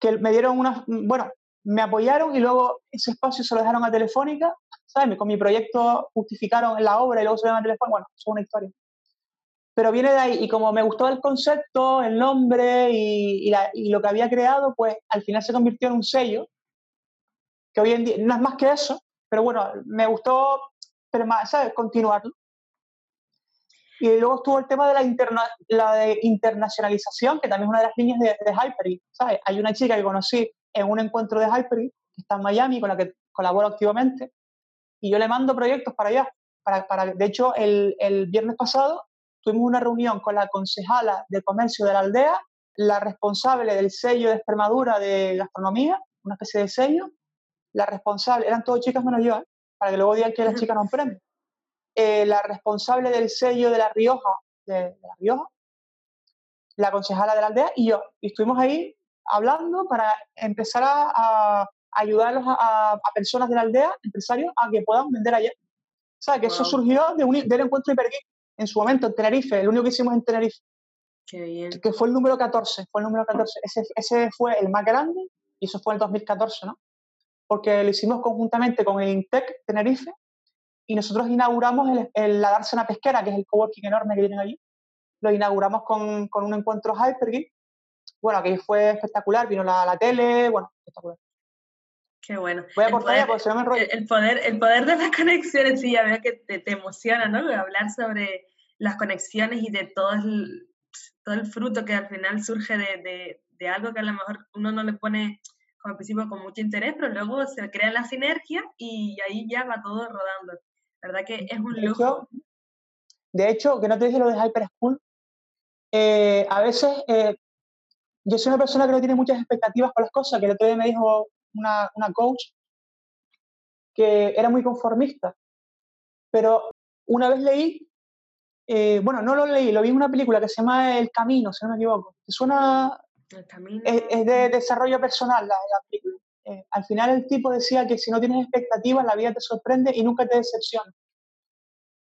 que me dieron una, bueno, me apoyaron y luego ese espacio se lo dejaron a Telefónica, ¿sabes? Con mi proyecto justificaron la obra y luego se lo dejaron a Telefónica, bueno, es una historia. Pero viene de ahí y como me gustó el concepto, el nombre y, lo que había creado, pues al final se convirtió en un sello, que hoy en día no es más que eso, pero bueno, me gustó, pero más, ¿sabes? Continuarlo. Y luego estuvo el tema de la, interna la de internacionalización, que también es una de las líneas de, de Hyper, ¿sabes? Hay una chica que conocí en un encuentro de Hyper, que está en Miami, con la que colaboro activamente, y yo le mando proyectos para allá. Para, para, de hecho, el, el viernes pasado tuvimos una reunión con la concejala de comercio de la aldea, la responsable del sello de Extremadura de gastronomía, una especie de sello, la responsable, eran todas chicas menos yo, ¿eh? para que luego digan que las chicas no premio. Eh, la responsable del sello de La Rioja, de, La Rioja, la concejala de la aldea y yo. Y estuvimos ahí hablando para empezar a, ayudarlos a, personas de la aldea, empresarios, a que puedan vender allá. O sea, que eso surgió de un, del encuentro Hipergeek en su momento en Tenerife, el único que hicimos en Tenerife. Qué bien. Que fue el número 14, fue el número 14. Ese, ese fue el más grande y eso fue en el 2014, ¿no? Porque lo hicimos conjuntamente con el INTEC Tenerife y nosotros inauguramos el, el, la Dársena Pesquera, que es el coworking enorme que tienen allí. Lo inauguramos con, con un encuentro Hypergeek bueno, que fue espectacular, vino la, la tele, bueno, espectacular. Qué bueno. Voy a aportar porque no me enrollo. El poder, el poder de las *laughs* conexiones, sí, ya veo que te, te emociona, ¿no? Hablar sobre las conexiones y de todo el, todo el fruto que al final surge de, de, de, algo que a lo mejor uno no le pone como principio con mucho interés, pero luego se crea la sinergia y ahí ya va todo rodando. ¿Verdad que es un lujo? De hecho, que no te dije lo de Hyper School, eh, a veces eh, yo soy una persona que no tiene muchas expectativas con las cosas, que el otro día me dijo una, una coach que era muy conformista, pero una vez leí, eh, bueno, no lo leí, lo vi en una película que se llama El Camino, si no me equivoco. suena? El Camino. Es, de desarrollo personal la, película. Eh, al final el tipo decía que si no tienes expectativas, la vida te sorprende y nunca te decepciona.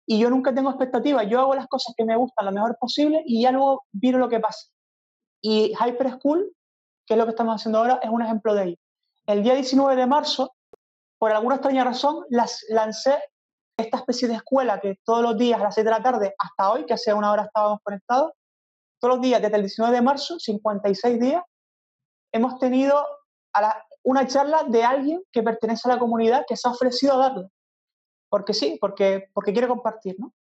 Y yo nunca tengo expectativas, yo hago las cosas que me gustan lo mejor posible y ya luego miro lo que pasa. Y Hyper School, que es lo que estamos haciendo ahora, es un ejemplo de ello. El día 19 de marzo, por alguna extraña razón, las, lancé esta especie de escuela que todos los días a las 6 de la tarde, hasta hoy, que hace una hora estábamos conectados, todos los días desde el 19 de marzo, 56 días, hemos tenido una charla de alguien que pertenece a la comunidad que se ha ofrecido a darlo. Porque sí, porque, porque quiere compartir, ¿no?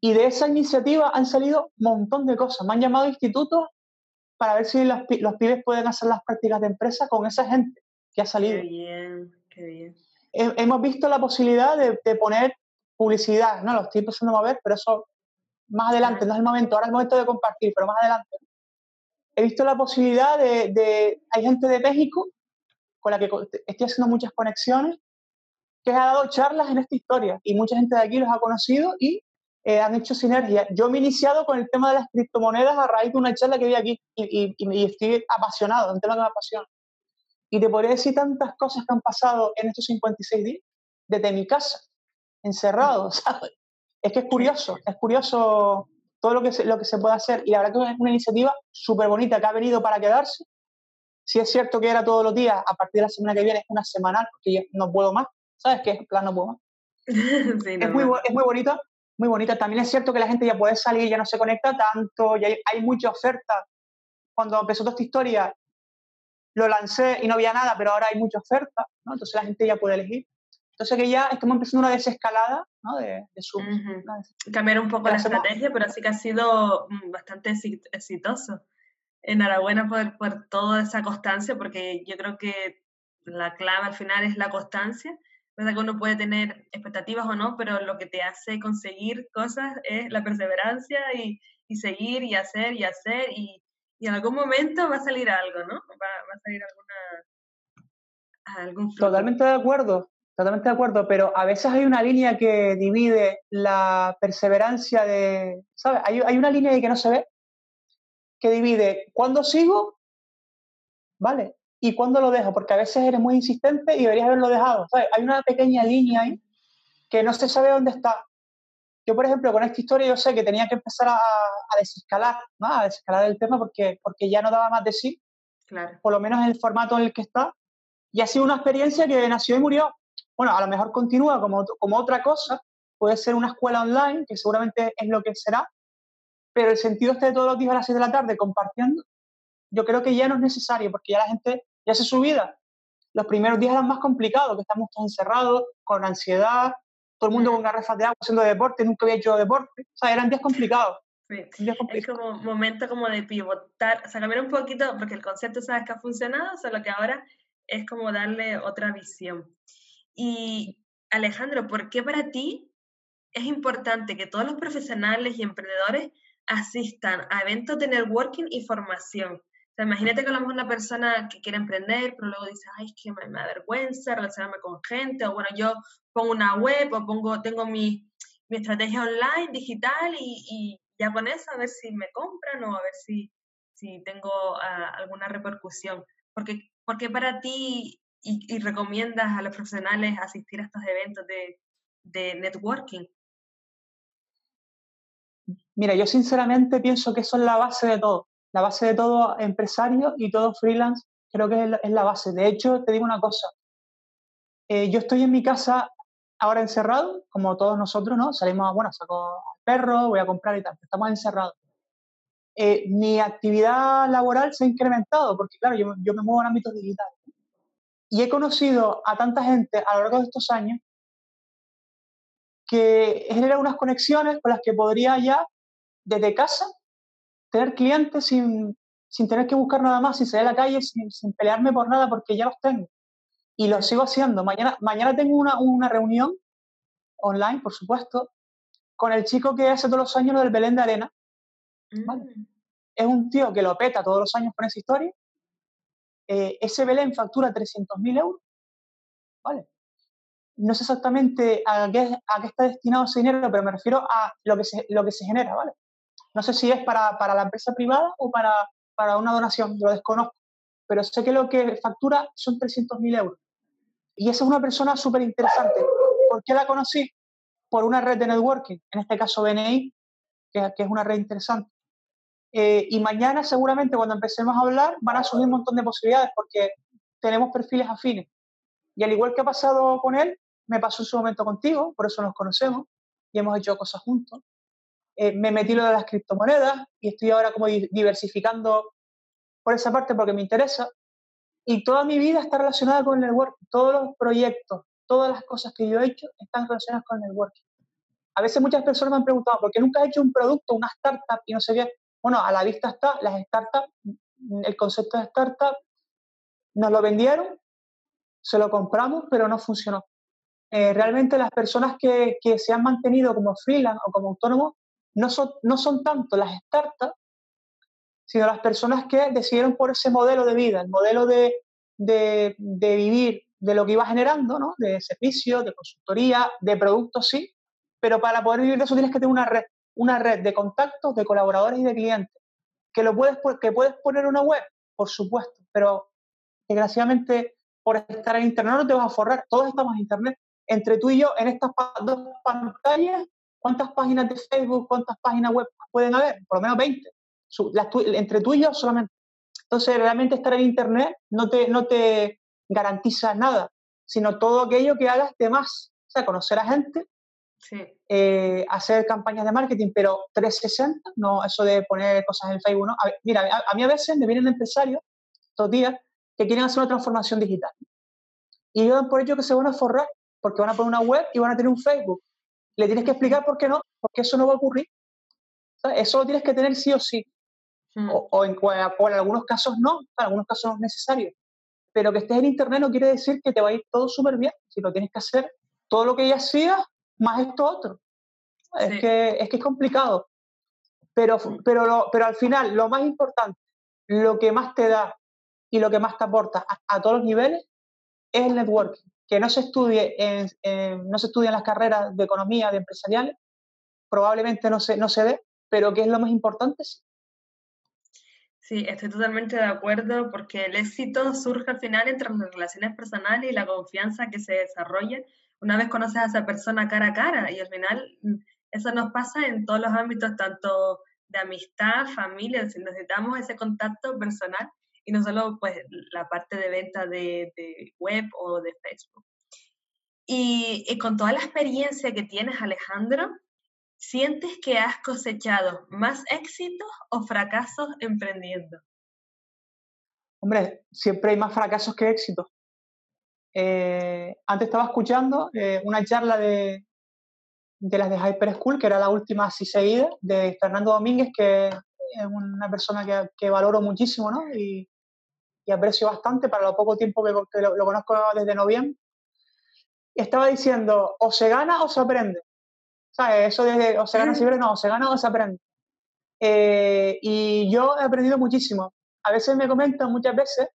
Y de esa iniciativa han salido un montón de cosas. Me han llamado institutos para ver si los, los pibes pueden hacer las prácticas de empresa con esa gente que ha salido. Qué bien, qué bien. hemos visto la posibilidad de, de, poner publicidad, ¿no? Lo estoy empezando a ver, pero eso más adelante, no es el momento, ahora es el momento de compartir, pero más adelante. He visto la posibilidad de, de hay gente de México con la que estoy haciendo muchas conexiones, que ha dado charlas en esta historia y mucha gente de aquí los ha conocido y eh, han hecho sinergia. Yo me he iniciado con el tema de las criptomonedas a raíz de una charla que vi aquí y, y, estoy apasionado, un tema que me apasiona. Y te podría decir tantas cosas que han pasado en estos 56 días, desde mi casa, encerrado, *laughs* ¿sabes? Es que es curioso, es curioso todo lo que se, lo que se puede hacer y la verdad que es una iniciativa súper bonita que ha venido para quedarse. Si es cierto que era todos los días, a partir de la semana que viene es una semanal, porque yo no puedo más, ¿sabes qué? En plan, no puedo más. *laughs* es, muy, es muy bonita, muy bonita. También es cierto que la gente ya puede salir, ya no se conecta tanto, ya hay, hay mucha oferta. Cuando empezó toda esta historia, lo lancé y no había nada, pero ahora hay mucha oferta, ¿no? Entonces la gente ya puede elegir. Entonces que ya estamos empezando una desescalada ¿no? de, de su... Cambiar un poco la estrategia, pero sí que ha sido mm, bastante exitoso. Enhorabuena por, por toda esa constancia, porque yo creo que la clave al final es la constancia. Verdad que uno puede tener expectativas o no, pero lo que te hace conseguir cosas es la perseverancia y, y seguir y hacer y hacer y, y, en algún momento va a salir algo, ¿no? Va, va a salir alguna, algún. Totalmente de acuerdo. Totalmente de acuerdo, pero a veces hay una línea que divide la perseverancia de, ¿sabes? Hay, hay una línea que no se ve, que divide cuándo sigo, ¿vale? Y cuándo lo dejo, porque a veces eres muy insistente y deberías haberlo dejado, ¿sabes? Hay una pequeña línea ahí que no se sabe dónde está. Yo, por ejemplo, con esta historia yo sé que tenía que empezar a, a desescalar, ¿no? A desescalar el tema porque, porque ya no daba más de sí, claro. por lo menos en el formato en el que está. Y ha sido una experiencia que nació y murió bueno, a lo mejor continúa como, como otra cosa, puede ser una escuela online, que seguramente es lo que será, pero el sentido este de todos los días a las 6 de la tarde compartiendo, yo creo que ya no es necesario, porque ya la gente ya hace su vida. Los primeros días eran más complicados, que estamos todos encerrados, con ansiedad, todo el mundo con garrafas de agua haciendo deporte, nunca había hecho deporte, o sea, eran días complicados. Sí. Es como momento como de pivotar, o sea, cambiar un poquito, porque el concepto sabes que ha funcionado, solo que ahora es como darle otra visión. Y Alejandro, ¿por qué para ti es importante que todos los profesionales y emprendedores asistan a eventos de networking y formación? O sea, imagínate que a lo mejor una persona que quiere emprender, pero luego dice, ay, es que me, da vergüenza relacionarme con gente, o bueno, yo pongo una web o pongo, tengo mi, mi estrategia online, digital, y, y, ya con eso a ver si me compran o a ver si, si tengo uh, alguna repercusión. Porque, porque para ti y, recomiendas a los profesionales asistir a estos eventos de, de networking? Mira, yo sinceramente pienso que eso es la base de todo. La base de todo empresario y todo freelance creo que es la, base. De hecho, te digo una cosa. Eh, yo estoy en mi casa ahora encerrado, como todos nosotros, ¿no? Salimos, bueno, saco al perro, voy a comprar y tal, estamos encerrados. Eh, mi actividad laboral se ha incrementado, porque claro, yo, yo me muevo en ámbitos digitales. Y he conocido a tanta gente a lo largo de estos años que genera unas conexiones con las que podría ya, desde casa, tener clientes sin, sin tener que buscar nada más, sin salir a la calle, sin, sin, pelearme por nada, porque ya los tengo. Y lo sigo haciendo. Mañana, mañana tengo una, una reunión online, por supuesto, con el chico que hace todos los años lo del Belén de Arena. Mm. Es un tío que lo peta todos los años con esa historia eh, ese Belén factura 300.000 euros, ¿vale? No sé exactamente a qué, a qué está destinado ese dinero, pero me refiero a lo que se, lo que se genera, ¿vale? No sé si es para, para la empresa privada o para, para una donación, lo desconozco, pero sé que lo que factura son 300.000 euros. Y esa es una persona súper interesante. ¿Por qué la conocí? Por una red de networking, en este caso BNI, que, que es una red interesante. Eh, y mañana seguramente cuando empecemos a hablar van a surgir un montón de posibilidades porque tenemos perfiles afines. Y al igual que ha pasado con él, me pasó en su momento contigo, por eso nos conocemos y hemos hecho cosas juntos. Eh, me metí lo de las criptomonedas y estoy ahora como diversificando por esa parte porque me interesa. Y toda mi vida está relacionada con el networking. Todos los proyectos, todas las cosas que yo he hecho están relacionadas con el networking. A veces muchas personas me han preguntado, ¿por qué nunca has hecho un producto, una startup y no sé qué? Bueno, a la vista está, las startups, el concepto de startup, nos lo vendieron, se lo compramos, pero no funcionó. Eh, realmente las personas que, que, se han mantenido como freelance o como autónomos no son, no son tanto las startups, sino las personas que decidieron por ese modelo de vida, el modelo de, de, de vivir de lo que iba generando, ¿no? de servicios, de consultoría, de productos, sí, pero para poder vivir de eso tienes que tener una red, una red de contactos, de colaboradores y de clientes. ¿Que, lo puedes, que puedes poner una web? Por supuesto, pero desgraciadamente por estar en Internet no te vas a forrar. Todos estamos en Internet. Entre tú y yo, en estas dos pantallas, ¿cuántas páginas de Facebook, cuántas páginas web pueden haber? Por lo menos 20. entre tú y yo solamente. Entonces, realmente estar en Internet no te, no te garantiza nada, sino todo aquello que hagas de más. O sea, conocer a gente, eh, hacer campañas de marketing, pero 360, no eso de poner cosas en Facebook. ¿no? mira, a, mí a veces me vienen empresarios, estos días, que quieren hacer una transformación digital. Y yo dan por ello que se van a forrar, porque van a poner una web y van a tener un Facebook. Le tienes que explicar por qué no, porque eso no va a ocurrir. Eso lo tienes que tener sí o sí. Hmm. O, en, en, algunos casos no, en algunos casos no es necesario. Pero que estés en Internet no quiere decir que te va a ir todo súper bien, sino tienes que hacer todo lo que ya hacías más esto otro. Es, que, es que es complicado. Pero, pero, pero al final, lo más importante, lo que más te da y lo que más te aporta a, todos los niveles es el networking. Que no se estudie en, no se estudie en las carreras de economía, de empresariales, probablemente no se, no se dé, pero que es lo más importante, sí. Estoy totalmente de acuerdo porque el éxito surge al final entre las relaciones personales y la confianza que se desarrolla una vez conoces a esa persona cara a cara y al final mm, eso nos pasa en todos los ámbitos, tanto de amistad, familia, necesitamos ese contacto personal y no solo pues la parte de venta de, web o de Facebook. Y, y, con toda la experiencia que tienes, Alejandro, ¿sientes que has cosechado más éxitos o fracasos emprendiendo? Hombre, siempre hay más fracasos que éxitos. Eh, antes estaba escuchando eh, una charla de, de las de Hyper School, que era la última así seguida, de Fernando Domínguez, que es una persona que, que valoro muchísimo ¿no? Y, aprecio bastante para lo poco tiempo que, lo, lo, conozco desde noviembre. Y estaba diciendo, o se gana o se aprende. Eso de o se gana siempre, no, o se gana o se aprende. Eh, y yo he aprendido muchísimo. A veces me comentan, muchas veces,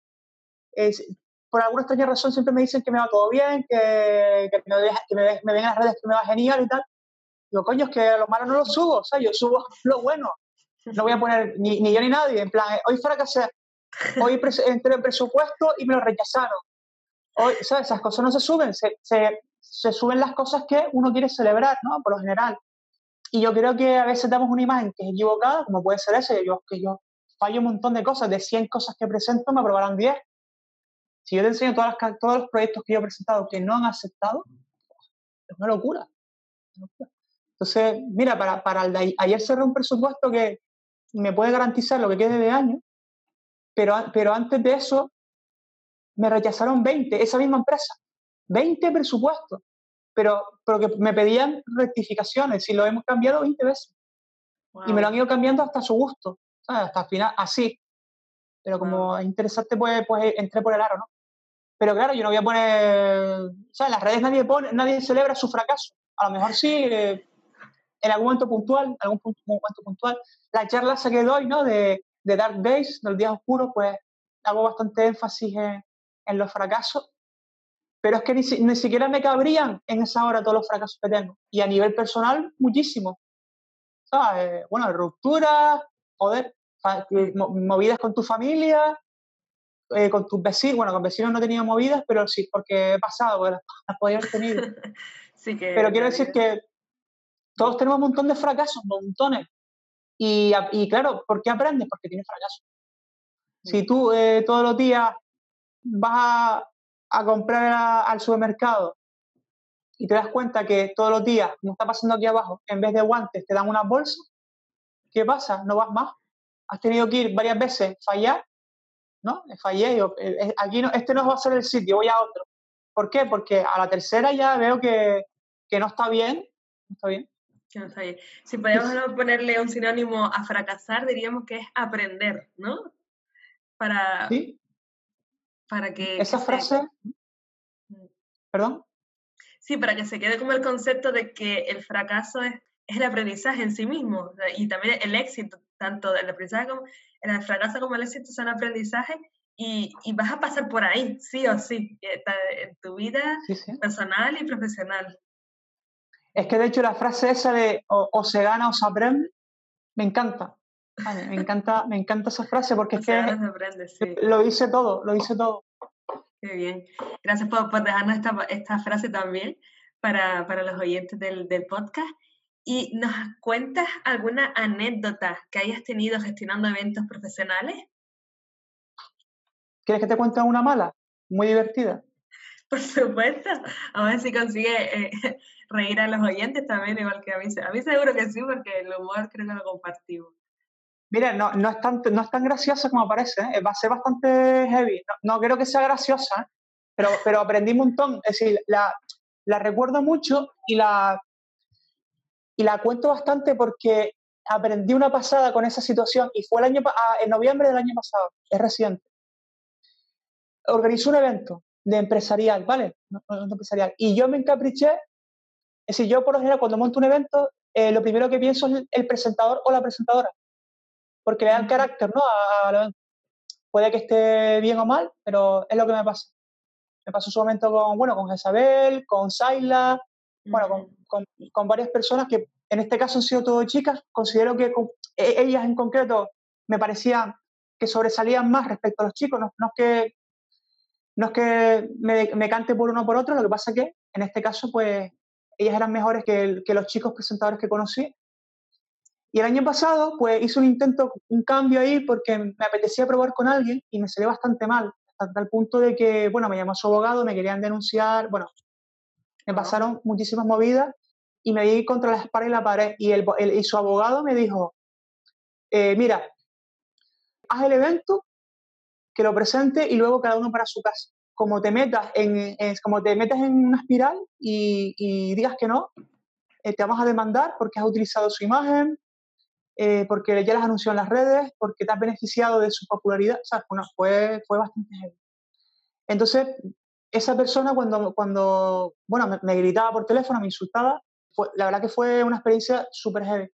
por alguna extraña razón siempre me dicen que me va todo bien, que, que, me, que me, ven en las redes que me va genial y tal. Digo, coño, es que lo malo no lo subo, o sea, yo subo *laughs* lo bueno. No voy a poner ni, ni yo ni nadie, en plan, hoy fracasé, hoy entré en presupuesto y me lo rechazaron. Hoy, ¿sabes? Esas cosas no se suben, se, se, se suben las cosas que uno quiere celebrar, ¿no? Por lo general. Y yo creo que a veces damos una imagen que es equivocada, como puede ser ese, yo, que yo fallo un montón de cosas, de 100 cosas que presento me aprobarán 10. Si yo te enseño todas las, todos los proyectos que yo he presentado que no han aceptado, es una locura. Entonces, mira, para, para el de ayer cerré un presupuesto que me puede garantizar lo que quede de año, pero, pero antes de eso me rechazaron 20, esa misma empresa. 20 presupuestos, pero, pero que me pedían rectificaciones y lo hemos cambiado 20 veces. Y me lo han ido cambiando hasta su gusto, hasta el final, así. Pero como es interesante, pues, pues entré por el aro, ¿no? Pero claro, yo no voy a poner, en las redes nadie, pone, nadie celebra su fracaso. A lo mejor sí, eh, en algún momento puntual, algún momento puntual. La charla que doy, ¿no? De, de Dark Days, del día oscuro, pues hago bastante énfasis en, en los fracasos pero es que ni, ni, siquiera me cabrían en esa hora todos los fracasos que tengo. Y a nivel personal, muchísimo. ¿Sabes? Bueno, rupturas, joder, movidas con tu familia, eh, con tus vecinos. Bueno, con vecinos no he tenido movidas, pero sí, porque he pasado, porque las, podía haber tenido. *laughs* sí que, pero quiero decir que todos tenemos un montón de fracasos, montones. Y, y claro, ¿por qué aprendes? Porque tienes fracasos. Si mm. tú eh, todos los días vas a, a comprar al supermercado y te das cuenta que todos los días, como está pasando aquí abajo, en vez de guantes te dan una bolsa, ¿qué pasa? No vas más. Has tenido que ir varias veces, fallar, ¿no? Fallé, yo, eh, eh, aquí no, este no va a ser el sitio, voy a otro. ¿Por qué? Porque a la tercera ya veo que, que no está bien, no está bien. Que no está bien. Si podemos ponerle un sinónimo a fracasar, diríamos que es aprender, ¿no? Para, ¿Sí? para que... Esa frase... ¿Perdón? Sí, para que se quede como el concepto de que el fracaso es, el aprendizaje en sí mismo y también el éxito, tanto el aprendizaje como el fracaso como el éxito son aprendizaje y, y vas a pasar por ahí, sí o sí, eh, en tu vida personal y profesional. Es que de hecho la frase esa de o, se gana o se aprende, me encanta. me encanta, me encanta esa frase porque es que lo dice todo, lo dice todo. Qué bien. Gracias por, dejarnos esta, frase también para, los oyentes del, del, podcast. ¿Y nos cuentas alguna anécdota que hayas tenido gestionando eventos profesionales? ¿Quieres que te cuente una mala? Muy divertida. Por supuesto. A ver si consigue eh, *laughs* reír a los oyentes también, igual que a mí. A mí seguro que sí, porque el humor creo que lo compartimos. Mira, no, no, es tan, no es tan graciosa como parece, ¿eh? va a ser bastante heavy. No, creo que sea graciosa, pero, pero aprendí un montón. Es decir, la, la recuerdo mucho y la, y la cuento bastante porque aprendí una pasada con esa situación y fue el año ah, en noviembre del año pasado, es reciente. Organizó un evento de empresarial, ¿vale? No, empresarial. Y yo me encapriché, es decir, yo por lo general cuando monto un evento, eh, lo primero que pienso es el presentador o la presentadora, porque le dan carácter, ¿no? A, puede que esté bien o mal, pero es lo que me pasa. Me pasó su momento con, bueno, con Isabel, con Saila, bueno, con, con, varias personas que en este caso han sido todo chicas. Considero que e, ellas en concreto me parecían que sobresalían más respecto a los chicos, no, no es que no es que me, cante por uno o por otro, lo que pasa es que en este caso, pues ellas eran mejores que, los chicos presentadores que conocí. Y el año pasado, pues hice un intento, un cambio ahí, porque me apetecía probar con alguien y me salió bastante mal, hasta el punto de que, bueno, me llamó su abogado, me querían denunciar, bueno, me pasaron muchísimas movidas y me di contra la espalda y la pared. Y, el, y su abogado me dijo, eh, mira, haz el evento que lo presente y luego cada uno para su casa. Como te metas en, como te metas en una espiral y, digas que no, eh, te vamos a demandar porque has utilizado su imagen, eh, porque ya las anunció en las redes, porque te has beneficiado de su popularidad. O sea, fue, fue bastante heavy. Entonces, esa persona cuando, cuando bueno, me, gritaba por teléfono, me insultaba, la verdad que fue una experiencia súper heavy.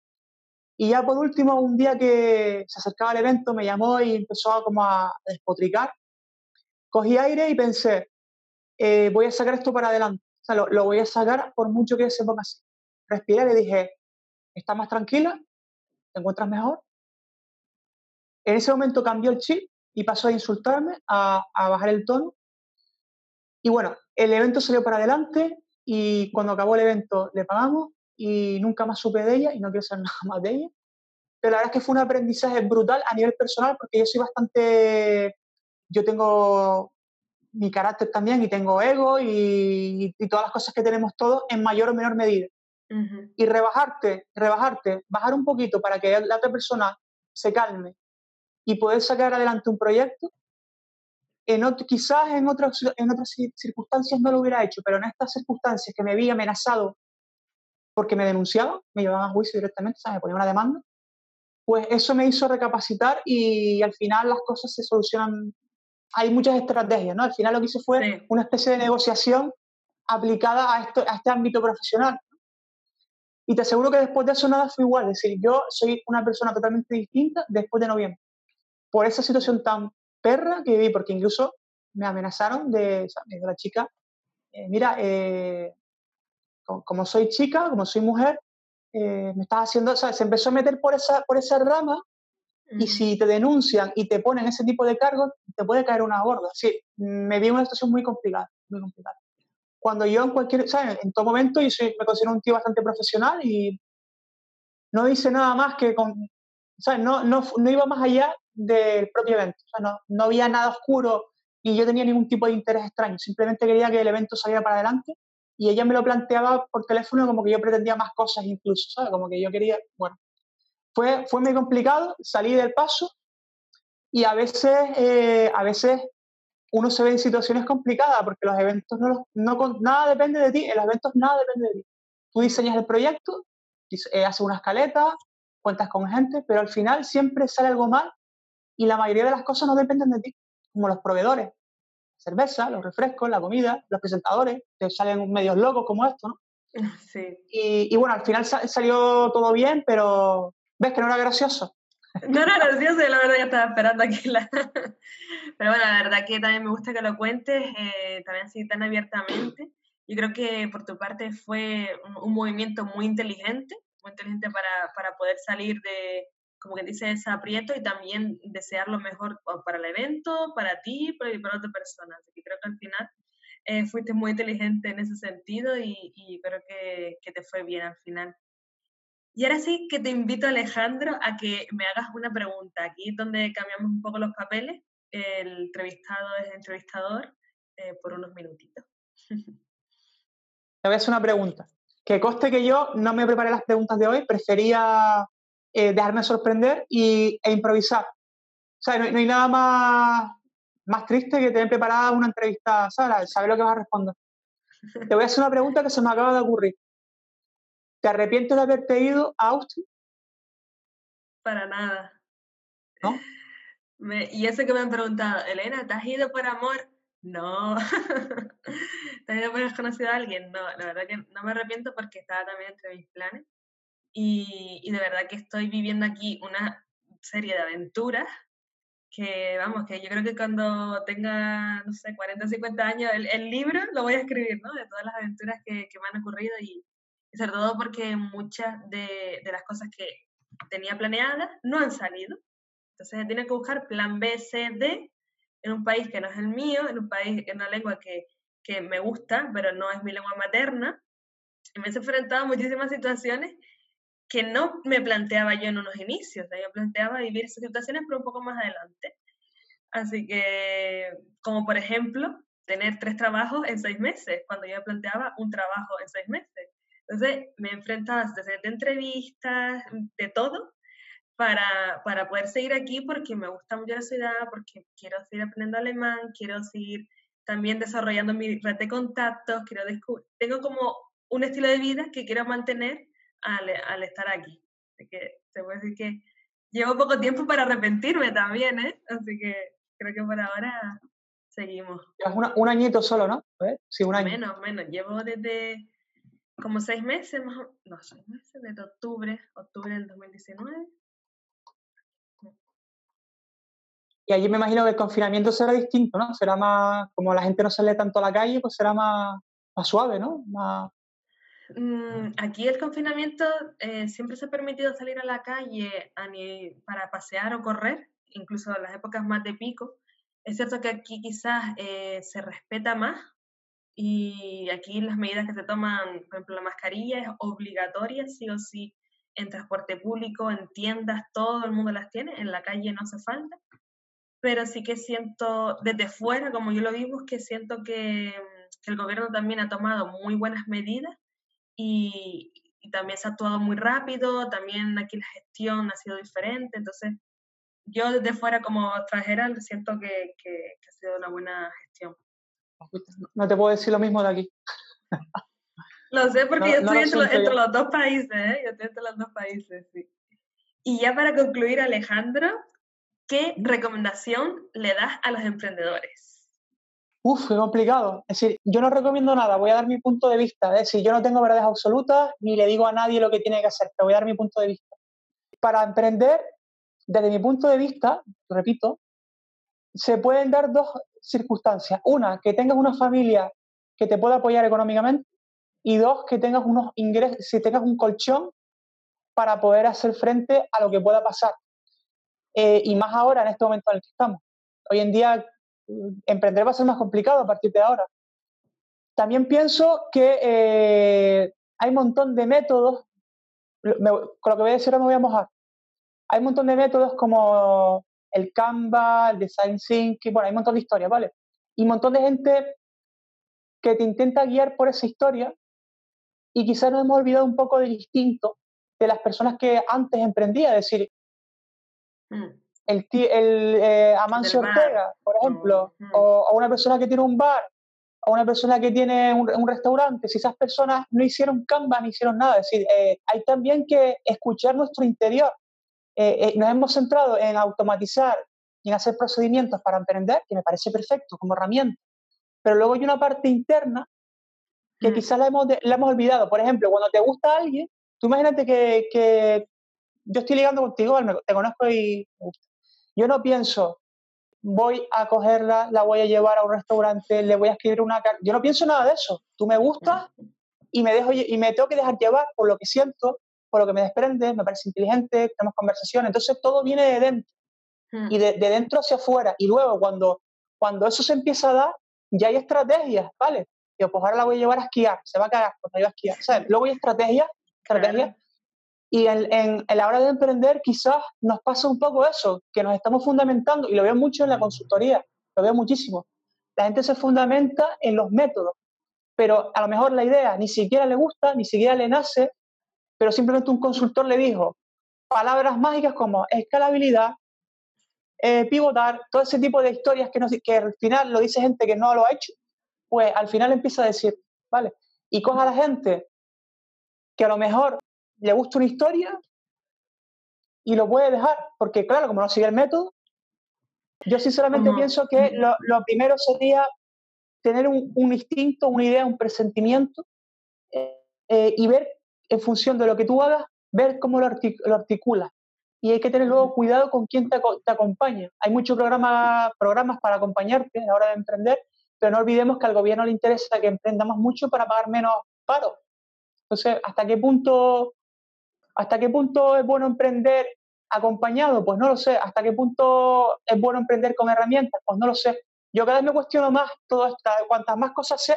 Y ya por último, un día que se acercaba el evento, me llamó y empezó a, como a despotricar. Cogí aire y pensé, eh, voy a sacar esto para adelante. O sea, lo, voy a sacar por mucho que se ponga así. Respiré y le dije, ¿estás más tranquila? ¿Te encuentras mejor? En ese momento cambió el chip y pasó a insultarme, a, a bajar el tono. Y bueno, el evento salió para adelante y cuando acabó el evento le pagamos y nunca más supe de ella y no quiero saber *laughs* nada más de ella. Pero la verdad es que fue un aprendizaje brutal a nivel personal porque yo soy bastante, yo tengo mi carácter también y tengo ego y, y todas las cosas que tenemos todos en mayor o menor medida. Y rebajarte, rebajarte, bajar un poquito para que la otra persona se calme y poder sacar adelante un proyecto, en quizás en, otras en otras circunstancias no lo hubiera hecho, pero en estas circunstancias que me vi amenazado porque me denunciaban, me llevaban a juicio directamente, o sea, me ponían una demanda, pues eso me hizo recapacitar y al final las cosas se solucionan. Hay muchas estrategias, ¿no? Al final lo que hice fue una especie de negociación aplicada a, esto, a este ámbito profesional. Y te aseguro que después de eso nada fue igual. Es decir, yo soy una persona totalmente distinta después de noviembre. Por esa situación tan perra que viví, porque incluso me amenazaron de, de la chica, eh, mira, eh, como soy chica, como soy mujer, eh, me estás haciendo, o sea, se empezó a meter por esa, por esa rama y si te denuncian y te ponen ese tipo de cargos, te puede caer una gorda. Sí, me vi en una situación muy complicada, muy complicada. Cuando yo en cualquier, ¿sabes? En todo momento yo soy, me considero un tío bastante profesional y no hice nada más que con, ¿sabes? No, no, no iba más allá del propio evento. O sea, no, no había nada oscuro y yo tenía ningún tipo de interés extraño. Simplemente quería que el evento saliera para adelante y ella me lo planteaba por teléfono como que yo pretendía más cosas incluso, ¿sabes? Como que yo quería, bueno, fue, fue muy complicado, salí del paso y a veces, eh, a veces uno se ve en situaciones complicadas porque los eventos no, no nada depende de ti, en los eventos nada depende de ti. Tú diseñas el proyecto, eh, haces una escaleta, cuentas con gente, pero al final siempre sale algo mal y la mayoría de las cosas no dependen de ti, como los proveedores cerveza, los refrescos, la comida, los presentadores, que salen medios locos como esto, ¿no? *laughs* Sí. Y, bueno, al final salió todo bien, pero ves que no era gracioso. No era *laughs* gracioso, la verdad que estaba esperando aquí la... *laughs* Pero bueno, la verdad que también me gusta que lo cuentes, eh, también así tan abiertamente. Yo creo que por tu parte fue un, movimiento muy inteligente, muy inteligente para, para, poder salir de, como que dice, ese aprieto y también desear lo mejor para el evento, para ti y para otras personas. Así que creo que al final eh, fuiste muy inteligente en ese sentido y, y creo que, que, te fue bien al final. Y ahora sí que te invito, Alejandro, a que me hagas una pregunta. Aquí es donde cambiamos un poco los papeles. El entrevistado es entrevistador eh, por unos minutitos. *laughs* Te voy a hacer una pregunta. Que coste que yo no me preparé las preguntas de hoy, prefería eh, dejarme sorprender y, e improvisar. O sea, no, hay nada más, más triste que tener preparada una entrevista, ¿sabes? Saber lo que vas a responder. Te voy a hacer una pregunta que se me acaba de ocurrir. ¿Te arrepientes de haberte ido a Austin? Para nada. ¿No? y eso que me han preguntado, Elena, ¿te has ido por amor? No. *laughs* ¿Te has ido por haber conocido a alguien? No, la verdad que no me arrepiento porque estaba también entre mis planes. Y, y de verdad que estoy viviendo aquí una serie de aventuras que, vamos, que yo creo que cuando tenga, no sé, 40 o 50 años, el, el, libro lo voy a escribir, ¿no? De todas las aventuras que, que me han ocurrido y, y sobre todo porque muchas de, de, las cosas que tenía planeadas no han salido. Entonces tiene que buscar plan B, C, D en un país que no es el mío, en un país, en una lengua que, que me gusta, pero no es mi lengua materna. Y me he enfrentado a muchísimas situaciones que no me planteaba yo en unos inicios. yo planteaba vivir esas situaciones, pero un poco más adelante. Así que, como por ejemplo, tener tres trabajos en seis meses, cuando yo planteaba un trabajo en seis meses. Entonces me he enfrentado a de entrevistas, de todo, para, para poder seguir aquí porque me gusta mucho la ciudad, porque quiero seguir aprendiendo alemán, quiero seguir también desarrollando mi red de contactos, quiero tengo como un estilo de vida que quiero mantener al, al estar aquí. Así que se puede decir que llevo poco tiempo para arrepentirme también, ¿eh? Así que creo que por ahora seguimos. un añito solo, ¿no? Sí, un año. Menos, menos. Llevo desde como seis meses, más no, seis meses, desde octubre, octubre del 2019. Y allí me imagino que el confinamiento será distinto, ¿no? Será más, como la gente no sale tanto a la calle, pues será más, más suave, ¿no? Más... Mm, aquí el confinamiento eh, siempre se ha permitido salir a la calle para pasear o correr, incluso en las épocas más de pico. Es cierto que aquí quizás eh, se respeta más y aquí las medidas que se toman, por ejemplo, la mascarilla es obligatoria, sí o sí, en transporte público, en tiendas, todo el mundo las tiene, en la calle no hace falta. Pero sí que siento, desde fuera, como yo lo vivo, que siento que, que el gobierno también ha tomado muy buenas medidas y, y, también se ha actuado muy rápido, también aquí la gestión ha sido diferente, entonces yo desde fuera como extranjera siento que, que, que ha sido una buena gestión. No te puedo decir lo mismo de aquí. Lo sé porque yo estoy entre, los dos países, ¿eh? Yo estoy entre los dos países, sí. Y ya para concluir, Alejandro, ¿qué recomendación le das a los emprendedores? Uf, qué complicado. Es decir, yo no recomiendo nada, voy a dar mi punto de vista. Es decir, yo no tengo verdades absolutas ni le digo a nadie lo que tiene que hacer, pero voy a dar mi punto de vista. Para emprender, desde mi punto de vista, repito, se pueden dar dos circunstancias. Una, que tengas una familia que te pueda apoyar económicamente y dos, que tengas unos ingresos, si tengas un colchón para poder hacer frente a lo que pueda pasar. Eh, y más ahora, en este momento en el que estamos. Hoy en día, emprender va a ser más complicado a partir de ahora. También pienso que eh, hay un montón de métodos, con lo que voy a decir ahora me voy a mojar. Hay un montón de métodos como el Canva, el Design Thinking, bueno, hay un montón de historias, ¿vale? Y un montón de gente que te intenta guiar por esa historia y quizás nos hemos olvidado un poco del instinto de las personas que antes emprendían, es decir, mm. El, el eh, Amancio Ortega, por ejemplo, mm, mm. o, una persona que tiene un bar, o una persona que tiene un, restaurante, si esas personas no hicieron Canva, no hicieron nada, es decir, eh, hay también que escuchar nuestro interior eh, eh, nos hemos centrado en automatizar y en hacer procedimientos para emprender, que me parece perfecto como herramienta, pero luego hay una parte interna que mm. quizás la hemos, la hemos olvidado. Por ejemplo, cuando te gusta alguien, tú imagínate que, que yo estoy ligando contigo, te conozco y me gusta. Yo no pienso, voy a cogerla, la voy a llevar a un restaurante, le voy a escribir una carta. Yo no pienso nada de eso. Tú me gustas y me, dejo, y me tengo que dejar llevar por lo que siento, por lo que me desprende, me parece inteligente, tenemos conversación. Entonces todo viene de dentro hmm. y de, dentro hacia afuera. Y luego cuando, cuando eso se empieza a dar, ya hay estrategias, ¿vale? Yo, pues ahora la voy a llevar a esquiar, se va a cagar cuando yo a esquiar. ¿sabes? Luego hay estrategias, estrategias y en, en, la hora de emprender quizás nos pasa un poco eso, que nos estamos fundamentando, y lo veo mucho en la consultoría, lo veo muchísimo. La gente se fundamenta en los métodos, pero a lo mejor la idea ni siquiera le gusta, ni siquiera le nace, pero simplemente un consultor le dijo palabras mágicas como escalabilidad, eh, pivotar, todo ese tipo de historias que, que al final lo dice gente que no lo ha hecho, pues al final empieza a decir, ¿vale? Y coja a la gente que a lo mejor le gusta una historia y lo puede dejar, porque claro, como no sigue el método, yo sinceramente pienso que lo, primero sería tener un, instinto, una idea, un presentimiento eh, eh, y ver en función de lo que tú hagas, ver cómo lo, articula. Y hay que tener luego cuidado con quién te, acompaña. Hay muchos programas, programas para acompañarte a la hora de emprender, pero no olvidemos que al gobierno le interesa que emprendamos mucho para pagar menos paro. Entonces, ¿hasta qué punto ¿Hasta qué punto es bueno emprender acompañado? Pues no lo sé. ¿Hasta qué punto es bueno emprender con herramientas? Pues no lo sé. Yo cada vez me cuestiono más todo esto. Cuantas más cosas sé,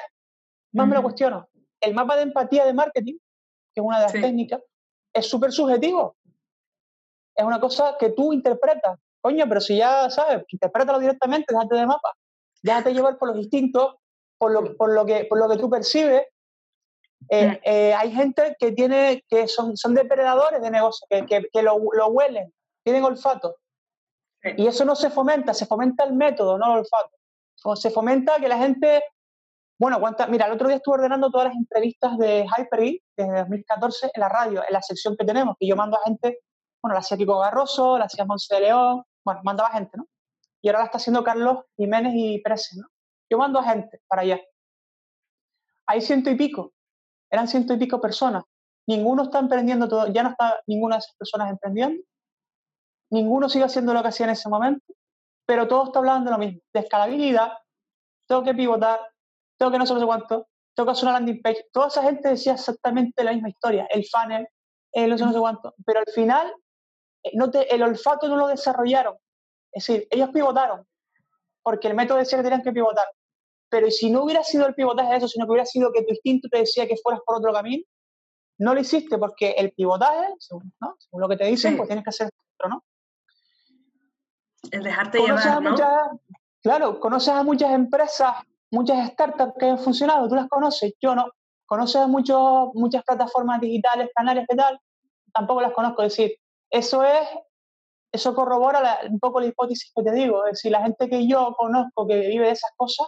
más me lo cuestiono. El mapa de empatía de marketing, que es una de las técnicas, es súper subjetivo. Es una cosa que tú interpretas. Coño, pero si ya sabes, interprétalo directamente, déjate de mapa. Déjate llevar por los instintos, por lo, por lo, que, por lo que tú percibes eh, eh, hay gente que tiene que son, son depredadores de negocios, que, que, lo, lo, huelen, tienen olfato. Y eso no se fomenta, se fomenta el método, no el olfato. O se fomenta que la gente, bueno, cuánta, mira, el otro día estuve ordenando todas las entrevistas de Hyper-E desde 2014 en la radio, en la sección que tenemos, que yo mando a gente, bueno, la hacía Kiko Garroso, la hacía Monse de León, bueno, mandaba gente, ¿no? Y ahora la está haciendo Carlos Jiménez y Pérez, ¿no? Yo mando a gente para allá. Hay ciento y pico eran ciento y pico personas. Ninguno está emprendiendo, todo, ya no está ninguna de esas personas emprendiendo. Ninguno sigue haciendo lo que hacía en ese momento, pero todo está hablando de lo mismo, de escalabilidad, tengo que pivotar, tengo que no sé, cuánto, tengo que hacer una landing page. Toda esa gente decía exactamente la misma historia, el funnel, el no sé, no sé cuánto, pero al final eh, no te, el olfato no lo desarrollaron. Es decir, ellos pivotaron, porque el método decía que tenían que pivotar. Pero si no hubiera sido el pivotaje de eso, sino que hubiera sido que tu instinto te decía que fueras por otro camino, no lo hiciste porque el pivotaje, según, lo que te dicen, pues tienes que hacer otro, ¿no? El dejarte llevar, ¿no? claro, conoces a muchas empresas, muchas startups que han funcionado, tú las conoces, yo no. Conoces a muchos, muchas plataformas digitales, canales, ¿qué tal? Tampoco las conozco. Es decir, eso es, eso corrobora un poco la hipótesis que te digo. Es decir, la gente que yo conozco que vive de esas cosas,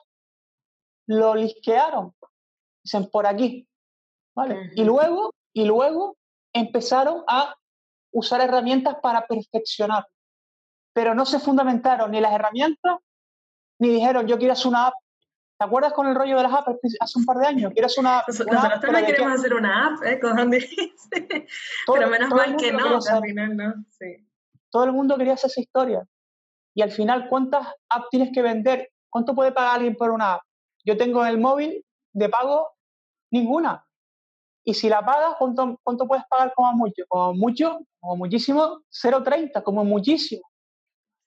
lo lisquearon. Dicen, por aquí. ¿Vale? Y luego, y luego empezaron a usar herramientas para perfeccionar. Pero no se fundamentaron ni las herramientas, ni dijeron, yo quiero hacer una app. ¿Te acuerdas con el rollo de las apps hace un par de años? Quiero hacer una, Nosotros también queremos hacer una app, ¿eh? *laughs* pero menos mal que no, al final no. Sí. Todo el mundo quería hacer esa historia. Y al final, ¿cuántas apps tienes que vender? ¿Cuánto puede pagar alguien por una app? Yo tengo en el móvil de pago ninguna. Y si la pagas, ¿cuánto, cuánto puedes pagar como mucho? Como mucho, como muchísimo, 0,30, como muchísimo.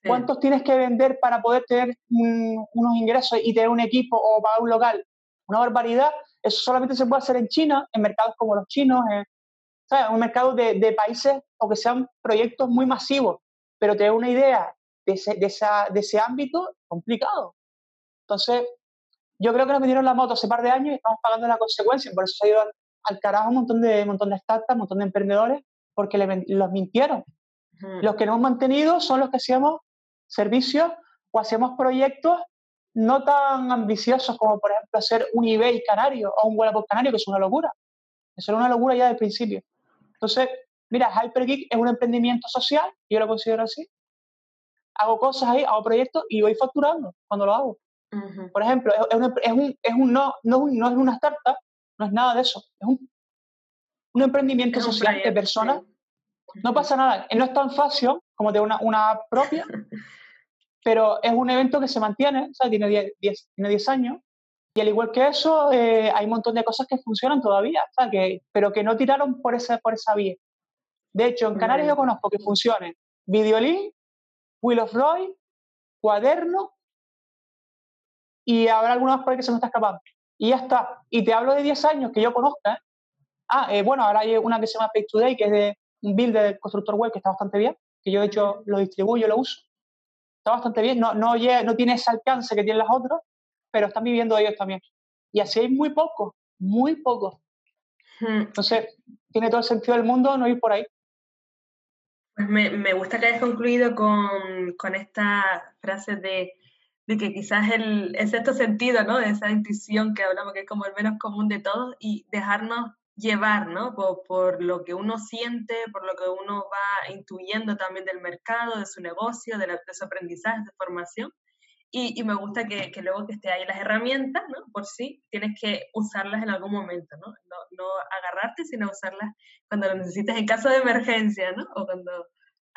¿Cuántos tienes que vender para poder tener unos ingresos y tener un equipo o pagar un local? Una barbaridad. Eso solamente se puede hacer en China, en mercados como los chinos, en, un mercado de, de, países o que sean proyectos muy masivos. Pero tener una idea de ese, de, esa, de ese ámbito, complicado. Entonces, yo creo que nos vendieron la moto hace par de años y estamos pagando la consecuencia. Por eso se ha ido al, carajo un montón de, un montón de startups, un montón de emprendedores, porque los mintieron. Los que no hemos mantenido son los que hacíamos servicios o hacíamos proyectos no tan ambiciosos como, por ejemplo, hacer un eBay canario o un Wallapop canario, que es una locura. Eso era una locura ya del principio. Entonces, mira, HyperGeek es un emprendimiento social, yo lo considero así. Hago cosas ahí, hago proyectos y voy facturando cuando lo hago. Por ejemplo, es, un, es, un, es un no, no, no, es una startup, no es nada de eso, es un, un emprendimiento social de personas. No pasa nada, no es tan fácil como de una, una propia, pero es un evento que se mantiene, o sea, tiene 10, tiene 10 años, y al igual que eso, eh, hay un montón de cosas que funcionan todavía, o sea, que, pero que no tiraron por esa, por esa vía. De hecho, en Canarias yo conozco que funcionen Videolink, Will of Roy, Cuaderno, y habrá algunas por ahí que se me está escapando. Y ya está. Y te hablo de 10 años que yo conozca. Ah, eh, bueno, ahora hay una que se llama Page Today, que es de un build de constructor web que está bastante bien, que yo de hecho lo distribuyo, lo uso. Está bastante bien, no, no, no tiene ese alcance que tienen las otras, pero están viviendo ellos también. Y así hay muy pocos, muy pocos. Hmm. Entonces, tiene todo el sentido del mundo no ir por ahí. Pues me, me gusta que hayas concluido con, con esta frase de, de, que quizás el, el sexto sentido, ¿no? De esa intuición que hablamos, que es como el menos común de todos, y dejarnos llevar, ¿no? Por, por, lo que uno siente, por lo que uno va intuyendo también del mercado, de su negocio, de, la, de su aprendizaje, de formación. Y, y me gusta que, que, luego que esté ahí las herramientas, ¿no? Por sí, tienes que usarlas en algún momento, ¿no? No, no agarrarte, sino usarlas cuando lo necesites en caso de emergencia, ¿no? O cuando...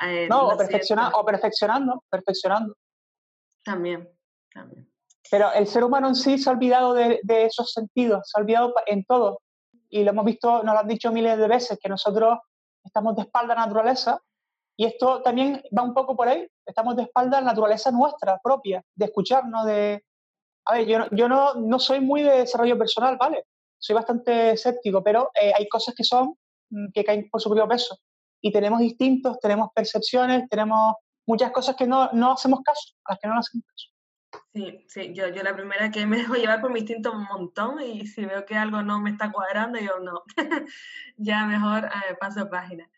Eh, no, o, perfecciona, o perfeccionando, perfeccionando. También, Pero el ser humano en sí se ha olvidado de, esos sentidos, se ha olvidado en todo y lo hemos visto, nos lo han dicho miles de veces, que nosotros estamos de espalda a la naturaleza y esto también va un poco por ahí, estamos de espalda a la naturaleza nuestra propia, de escucharnos, de... A ver, yo, yo no, no soy muy de desarrollo personal, ¿vale? Soy bastante escéptico, pero eh, hay cosas que son, mm, que caen por su propio peso. Y tenemos instintos, tenemos percepciones, tenemos muchas cosas que no, no hacemos caso, a las que no hacemos caso. Sí, sí, yo, yo la primera que me *laughs* dejo llevar por mi instinto un montón y si veo que algo no me está cuadrando, yo no, *laughs* ya mejor eh, paso página.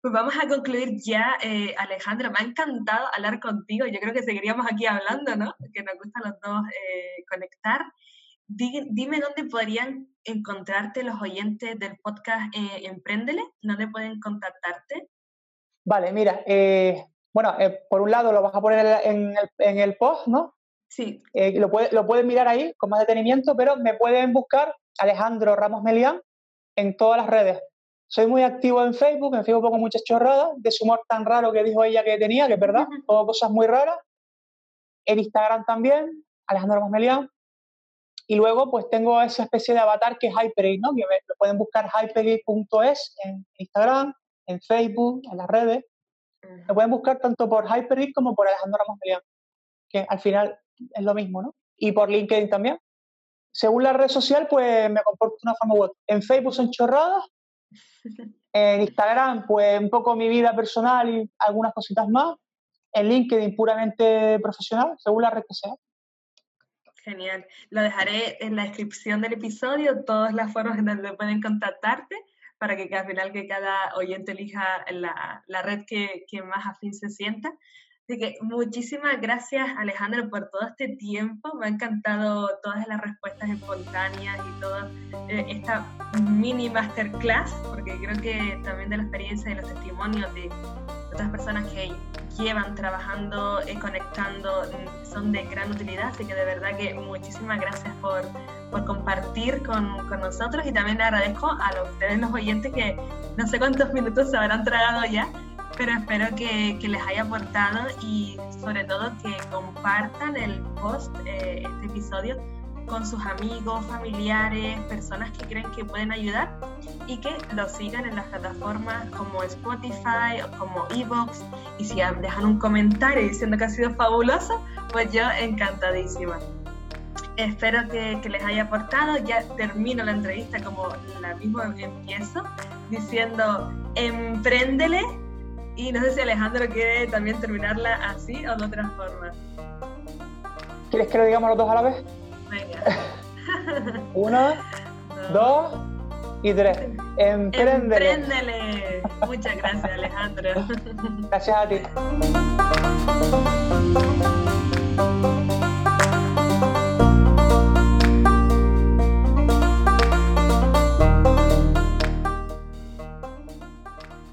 Pues vamos a concluir ya, eh, Alejandra, me ha encantado hablar contigo, yo creo que seguiríamos aquí hablando, ¿no? Que nos gusta los dos eh, conectar. Dime, dónde podrían encontrarte los oyentes del podcast eh, Emprendele, dónde pueden contactarte. Vale, mira, bueno, por un lado lo vas a poner en el, en el post, ¿no? Sí. Eh, lo, puede, lo pueden mirar ahí con más detenimiento, pero me pueden buscar Alejandro Ramos Melián en todas las redes. Soy muy activo en Facebook, en Facebook pongo muchas chorradas de su humor tan raro que dijo ella que tenía, que es verdad, pongo cosas muy raras. En Instagram también, Alejandro Ramos Melián. Y luego pues tengo esa especie de avatar que es HyperX, ¿no? Que me, lo pueden buscar hyperx.es en Instagram, en Facebook, en las redes. Lo pueden buscar tanto por HyperX como por Alejandro Ramos Melián, que al final es lo mismo, ¿no? Y por LinkedIn también. Según la red social, pues me comporto de una forma u otra. En Facebook son chorradas, en *laughs* Instagram, pues un poco mi vida personal y algunas cositas más. En LinkedIn, puramente profesional, según la red que sea. Genial. Lo dejaré en la descripción del episodio, todas las formas en donde pueden contactarte, para que, al final que cada oyente elija la, la red que, que, más afín se sienta. Así que muchísimas gracias Alejandro por todo este tiempo. Me ha encantado todas las respuestas espontáneas y toda eh, esta mini masterclass, porque creo que también de la experiencia y los testimonios de otras personas que llevan trabajando y conectando mm, son de gran utilidad. Así que de verdad que muchísimas gracias por, por compartir con, con, nosotros y también le agradezco a los, ustedes los oyentes que no sé cuántos minutos se habrán tragado ya pero espero que, que, les haya aportado y sobre todo que compartan el post, eh, este episodio, con sus amigos, familiares, personas que creen que pueden ayudar y que lo sigan en las plataformas como Spotify o como Evox. Y si dejan un comentario diciendo que ha sido fabuloso, pues yo encantadísima. Espero que, que, les haya aportado. Ya termino la entrevista como la misma empiezo, diciendo, empréndele y no sé si Alejandro quiere también terminarla así o de otra forma. ¿Quieres que lo digamos los dos a la vez? Venga. *laughs* Uno, dos. y tres. Empréndele. Empréndele. Muchas gracias, Alejandro. gracias a ti.